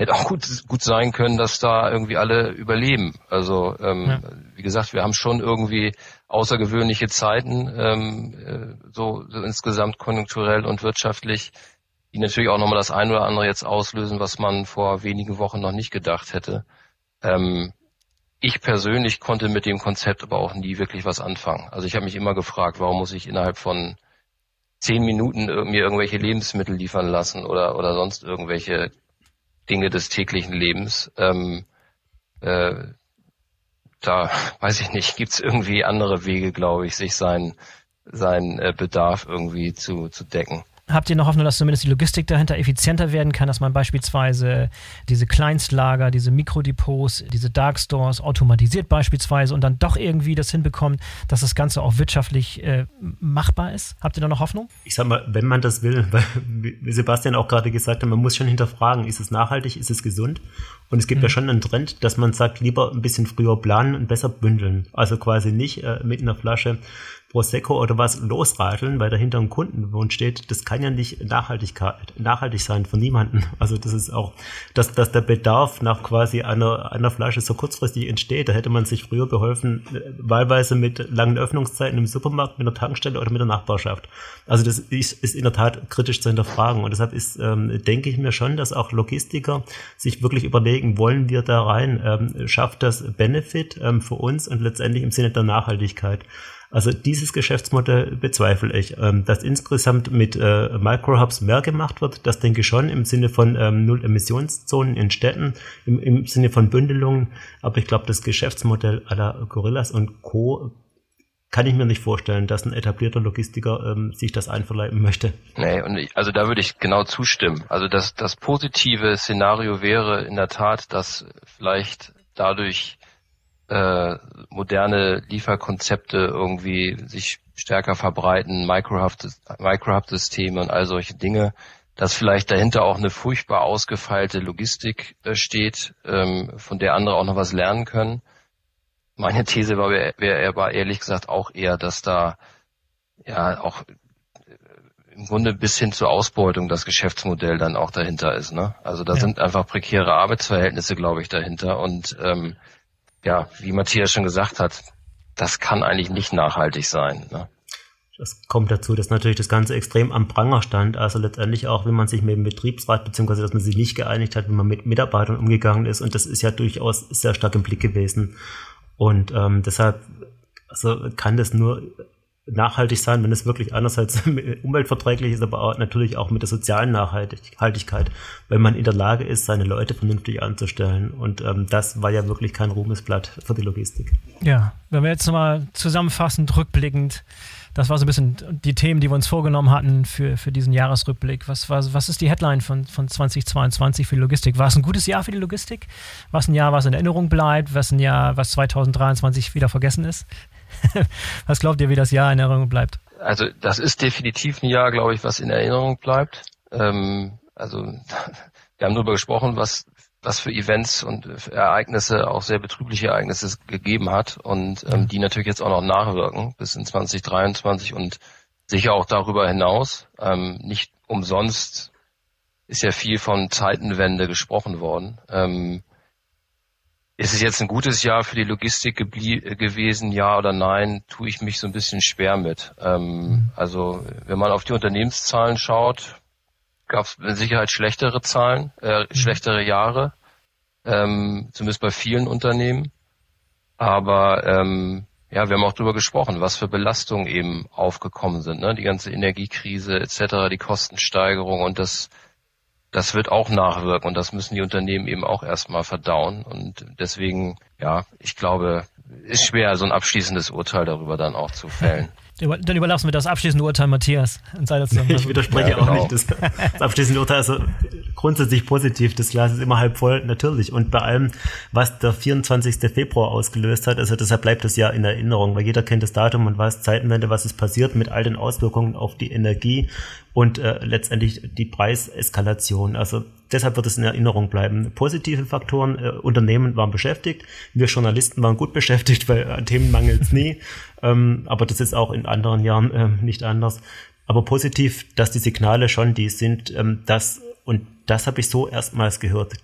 hätte auch gut, gut sein können, dass da irgendwie alle überleben. Also ähm, ja. wie gesagt, wir haben schon irgendwie außergewöhnliche Zeiten, ähm, äh, so, so insgesamt konjunkturell und wirtschaftlich, die natürlich auch nochmal das eine oder andere jetzt auslösen, was man vor wenigen Wochen noch nicht gedacht hätte. Ähm, ich persönlich konnte mit dem Konzept aber auch nie wirklich was anfangen. Also ich habe mich immer gefragt, warum muss ich innerhalb von zehn Minuten mir irgendwelche Lebensmittel liefern lassen oder, oder sonst irgendwelche Dinge des täglichen Lebens. Ähm, äh, da weiß ich nicht, gibt's irgendwie andere Wege, glaube ich, sich seinen sein äh, Bedarf irgendwie zu, zu decken. Habt ihr noch Hoffnung, dass zumindest die Logistik dahinter effizienter werden kann, dass man beispielsweise diese Kleinstlager, diese Mikrodepots, diese Darkstores automatisiert beispielsweise und dann doch irgendwie das hinbekommt, dass das Ganze auch wirtschaftlich äh, machbar ist? Habt ihr da noch Hoffnung? Ich sag mal, wenn man das will, weil wie Sebastian auch gerade gesagt hat, man muss schon hinterfragen, ist es nachhaltig, ist es gesund? Und es gibt mhm. ja schon einen Trend, dass man sagt, lieber ein bisschen früher planen und besser bündeln. Also quasi nicht äh, mit einer Flasche Prosecco oder was losradeln, weil dahinter ein Kundenwunsch steht, das kann ja nicht Nachhaltigkeit, nachhaltig sein von niemanden. Also das ist auch, dass, dass der Bedarf nach quasi einer, einer Flasche so kurzfristig entsteht. Da hätte man sich früher beholfen, wahlweise mit langen Öffnungszeiten im Supermarkt, mit einer Tankstelle oder mit der Nachbarschaft. Also das ist, ist in der Tat kritisch zu hinterfragen. Und deshalb ist, ähm, denke ich mir schon, dass auch Logistiker sich wirklich überlegen, wollen wir da rein, ähm, schafft das Benefit ähm, für uns und letztendlich im Sinne der Nachhaltigkeit. Also dieses Geschäftsmodell bezweifle ich. Ähm, dass insgesamt mit äh, Microhubs mehr gemacht wird, das denke ich schon im Sinne von ähm, Null-Emissionszonen in Städten, im, im Sinne von Bündelungen. Aber ich glaube, das Geschäftsmodell aller Gorillas und Co kann ich mir nicht vorstellen, dass ein etablierter Logistiker ähm, sich das einverleiben möchte. Nee, und ich, also da würde ich genau zustimmen. Also das, das positive Szenario wäre in der Tat, dass vielleicht dadurch äh, moderne Lieferkonzepte irgendwie sich stärker verbreiten, Microhub-Systeme und all solche Dinge, dass vielleicht dahinter auch eine furchtbar ausgefeilte Logistik äh, steht, ähm, von der andere auch noch was lernen können. Meine These war, wäre aber ehrlich gesagt auch eher, dass da ja auch äh, im Grunde bis hin zur Ausbeutung das Geschäftsmodell dann auch dahinter ist. Ne? Also da ja. sind einfach prekäre Arbeitsverhältnisse, glaube ich, dahinter und ähm, ja, wie Matthias schon gesagt hat, das kann eigentlich nicht nachhaltig sein. Ne? Das kommt dazu, dass natürlich das Ganze extrem am Pranger stand. Also letztendlich auch, wenn man sich mit dem Betriebsrat, beziehungsweise dass man sich nicht geeinigt hat, wie man mit Mitarbeitern umgegangen ist. Und das ist ja durchaus sehr stark im Blick gewesen. Und ähm, deshalb also kann das nur nachhaltig sein, wenn es wirklich einerseits umweltverträglich ist, aber auch natürlich auch mit der sozialen Nachhaltigkeit, wenn man in der Lage ist, seine Leute vernünftig anzustellen. Und ähm, das war ja wirklich kein Ruhmesblatt für die Logistik. Ja, wenn wir jetzt nochmal zusammenfassend, rückblickend, das war so ein bisschen die Themen, die wir uns vorgenommen hatten für, für diesen Jahresrückblick. Was, was, was ist die Headline von, von 2022 für die Logistik? War es ein gutes Jahr für die Logistik? Was ein Jahr, was in Erinnerung bleibt? Was ein Jahr, was 2023 wieder vergessen ist? was glaubt ihr, wie das Jahr in Erinnerung bleibt? Also das ist definitiv ein Jahr, glaube ich, was in Erinnerung bleibt. Ähm, also wir haben darüber gesprochen, was was für Events und Ereignisse, auch sehr betrübliche Ereignisse es gegeben hat und ähm, die natürlich jetzt auch noch nachwirken bis in 2023 und sicher auch darüber hinaus. Ähm, nicht umsonst ist ja viel von Zeitenwende gesprochen worden. Ähm, ist es jetzt ein gutes Jahr für die Logistik gewesen, ja oder nein, tue ich mich so ein bisschen schwer mit. Ähm, mhm. also wenn man auf die Unternehmenszahlen schaut, gab es mit Sicherheit schlechtere Zahlen, äh, mhm. schlechtere Jahre, ähm, zumindest bei vielen Unternehmen. Aber ähm, ja, wir haben auch darüber gesprochen, was für Belastungen eben aufgekommen sind. Ne? Die ganze Energiekrise etc., die Kostensteigerung und das das wird auch nachwirken und das müssen die Unternehmen eben auch erstmal verdauen. Und deswegen, ja, ich glaube, ist schwer, so ein abschließendes Urteil darüber dann auch zu fällen. Dann überlassen wir das abschließende Urteil Matthias. Ich widerspreche ja, genau. auch nicht. Das, das, abschließende Urteil ist also grundsätzlich positiv. Das Glas ist immer halb voll, natürlich. Und bei allem, was der 24. Februar ausgelöst hat, also deshalb bleibt das ja in Erinnerung, weil jeder kennt das Datum und weiß Zeitenwende, was ist passiert mit all den Auswirkungen auf die Energie und äh, letztendlich die Preiseskalation. Also deshalb wird es in Erinnerung bleiben. Positive Faktoren, äh, Unternehmen waren beschäftigt, wir Journalisten waren gut beschäftigt, weil an Themen mangelt es nie. ähm, aber das ist auch in anderen Jahren äh, nicht anders. Aber positiv, dass die Signale schon die sind, ähm, dass, und das habe ich so erstmals gehört,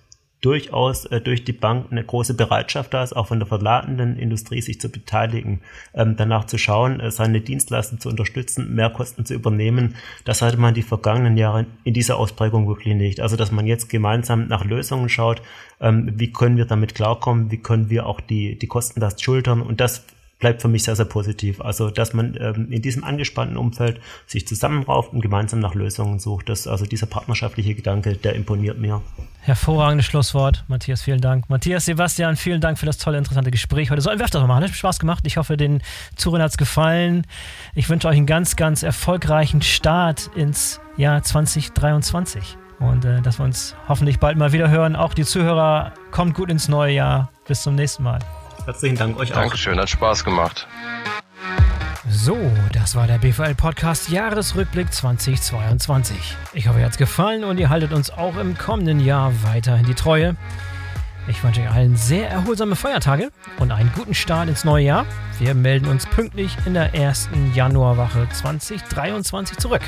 durchaus äh, durch die Bank eine große Bereitschaft da ist, auch von der verladenden Industrie sich zu beteiligen, ähm, danach zu schauen, äh, seine Dienstleistungen zu unterstützen, mehr Kosten zu übernehmen. Das hatte man die vergangenen Jahre in dieser Ausprägung wirklich nicht. Also dass man jetzt gemeinsam nach Lösungen schaut, ähm, wie können wir damit klarkommen, wie können wir auch die, die Kostenlast schultern und das bleibt für mich sehr, sehr positiv. Also, dass man ähm, in diesem angespannten Umfeld sich zusammenrauft und gemeinsam nach Lösungen sucht. Das, also dieser partnerschaftliche Gedanke, der imponiert mir. Hervorragendes Schlusswort. Matthias, vielen Dank. Matthias, Sebastian, vielen Dank für das tolle, interessante Gespräch heute. So ein öfter nochmal. Hat Spaß gemacht. Ich hoffe, den Zuhörern hat es gefallen. Ich wünsche euch einen ganz, ganz erfolgreichen Start ins Jahr 2023. Und äh, dass wir uns hoffentlich bald mal wieder hören. Auch die Zuhörer, kommt gut ins neue Jahr. Bis zum nächsten Mal. Herzlichen Dank euch auch. Dankeschön, hat Spaß gemacht. So, das war der BVL Podcast Jahresrückblick 2022. Ich hoffe, ihr hat es gefallen und ihr haltet uns auch im kommenden Jahr weiterhin die Treue. Ich wünsche euch allen sehr erholsame Feiertage und einen guten Start ins neue Jahr. Wir melden uns pünktlich in der ersten Januarwache 2023 zurück.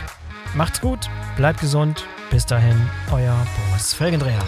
Macht's gut, bleibt gesund. Bis dahin, euer Boris Felgendreher.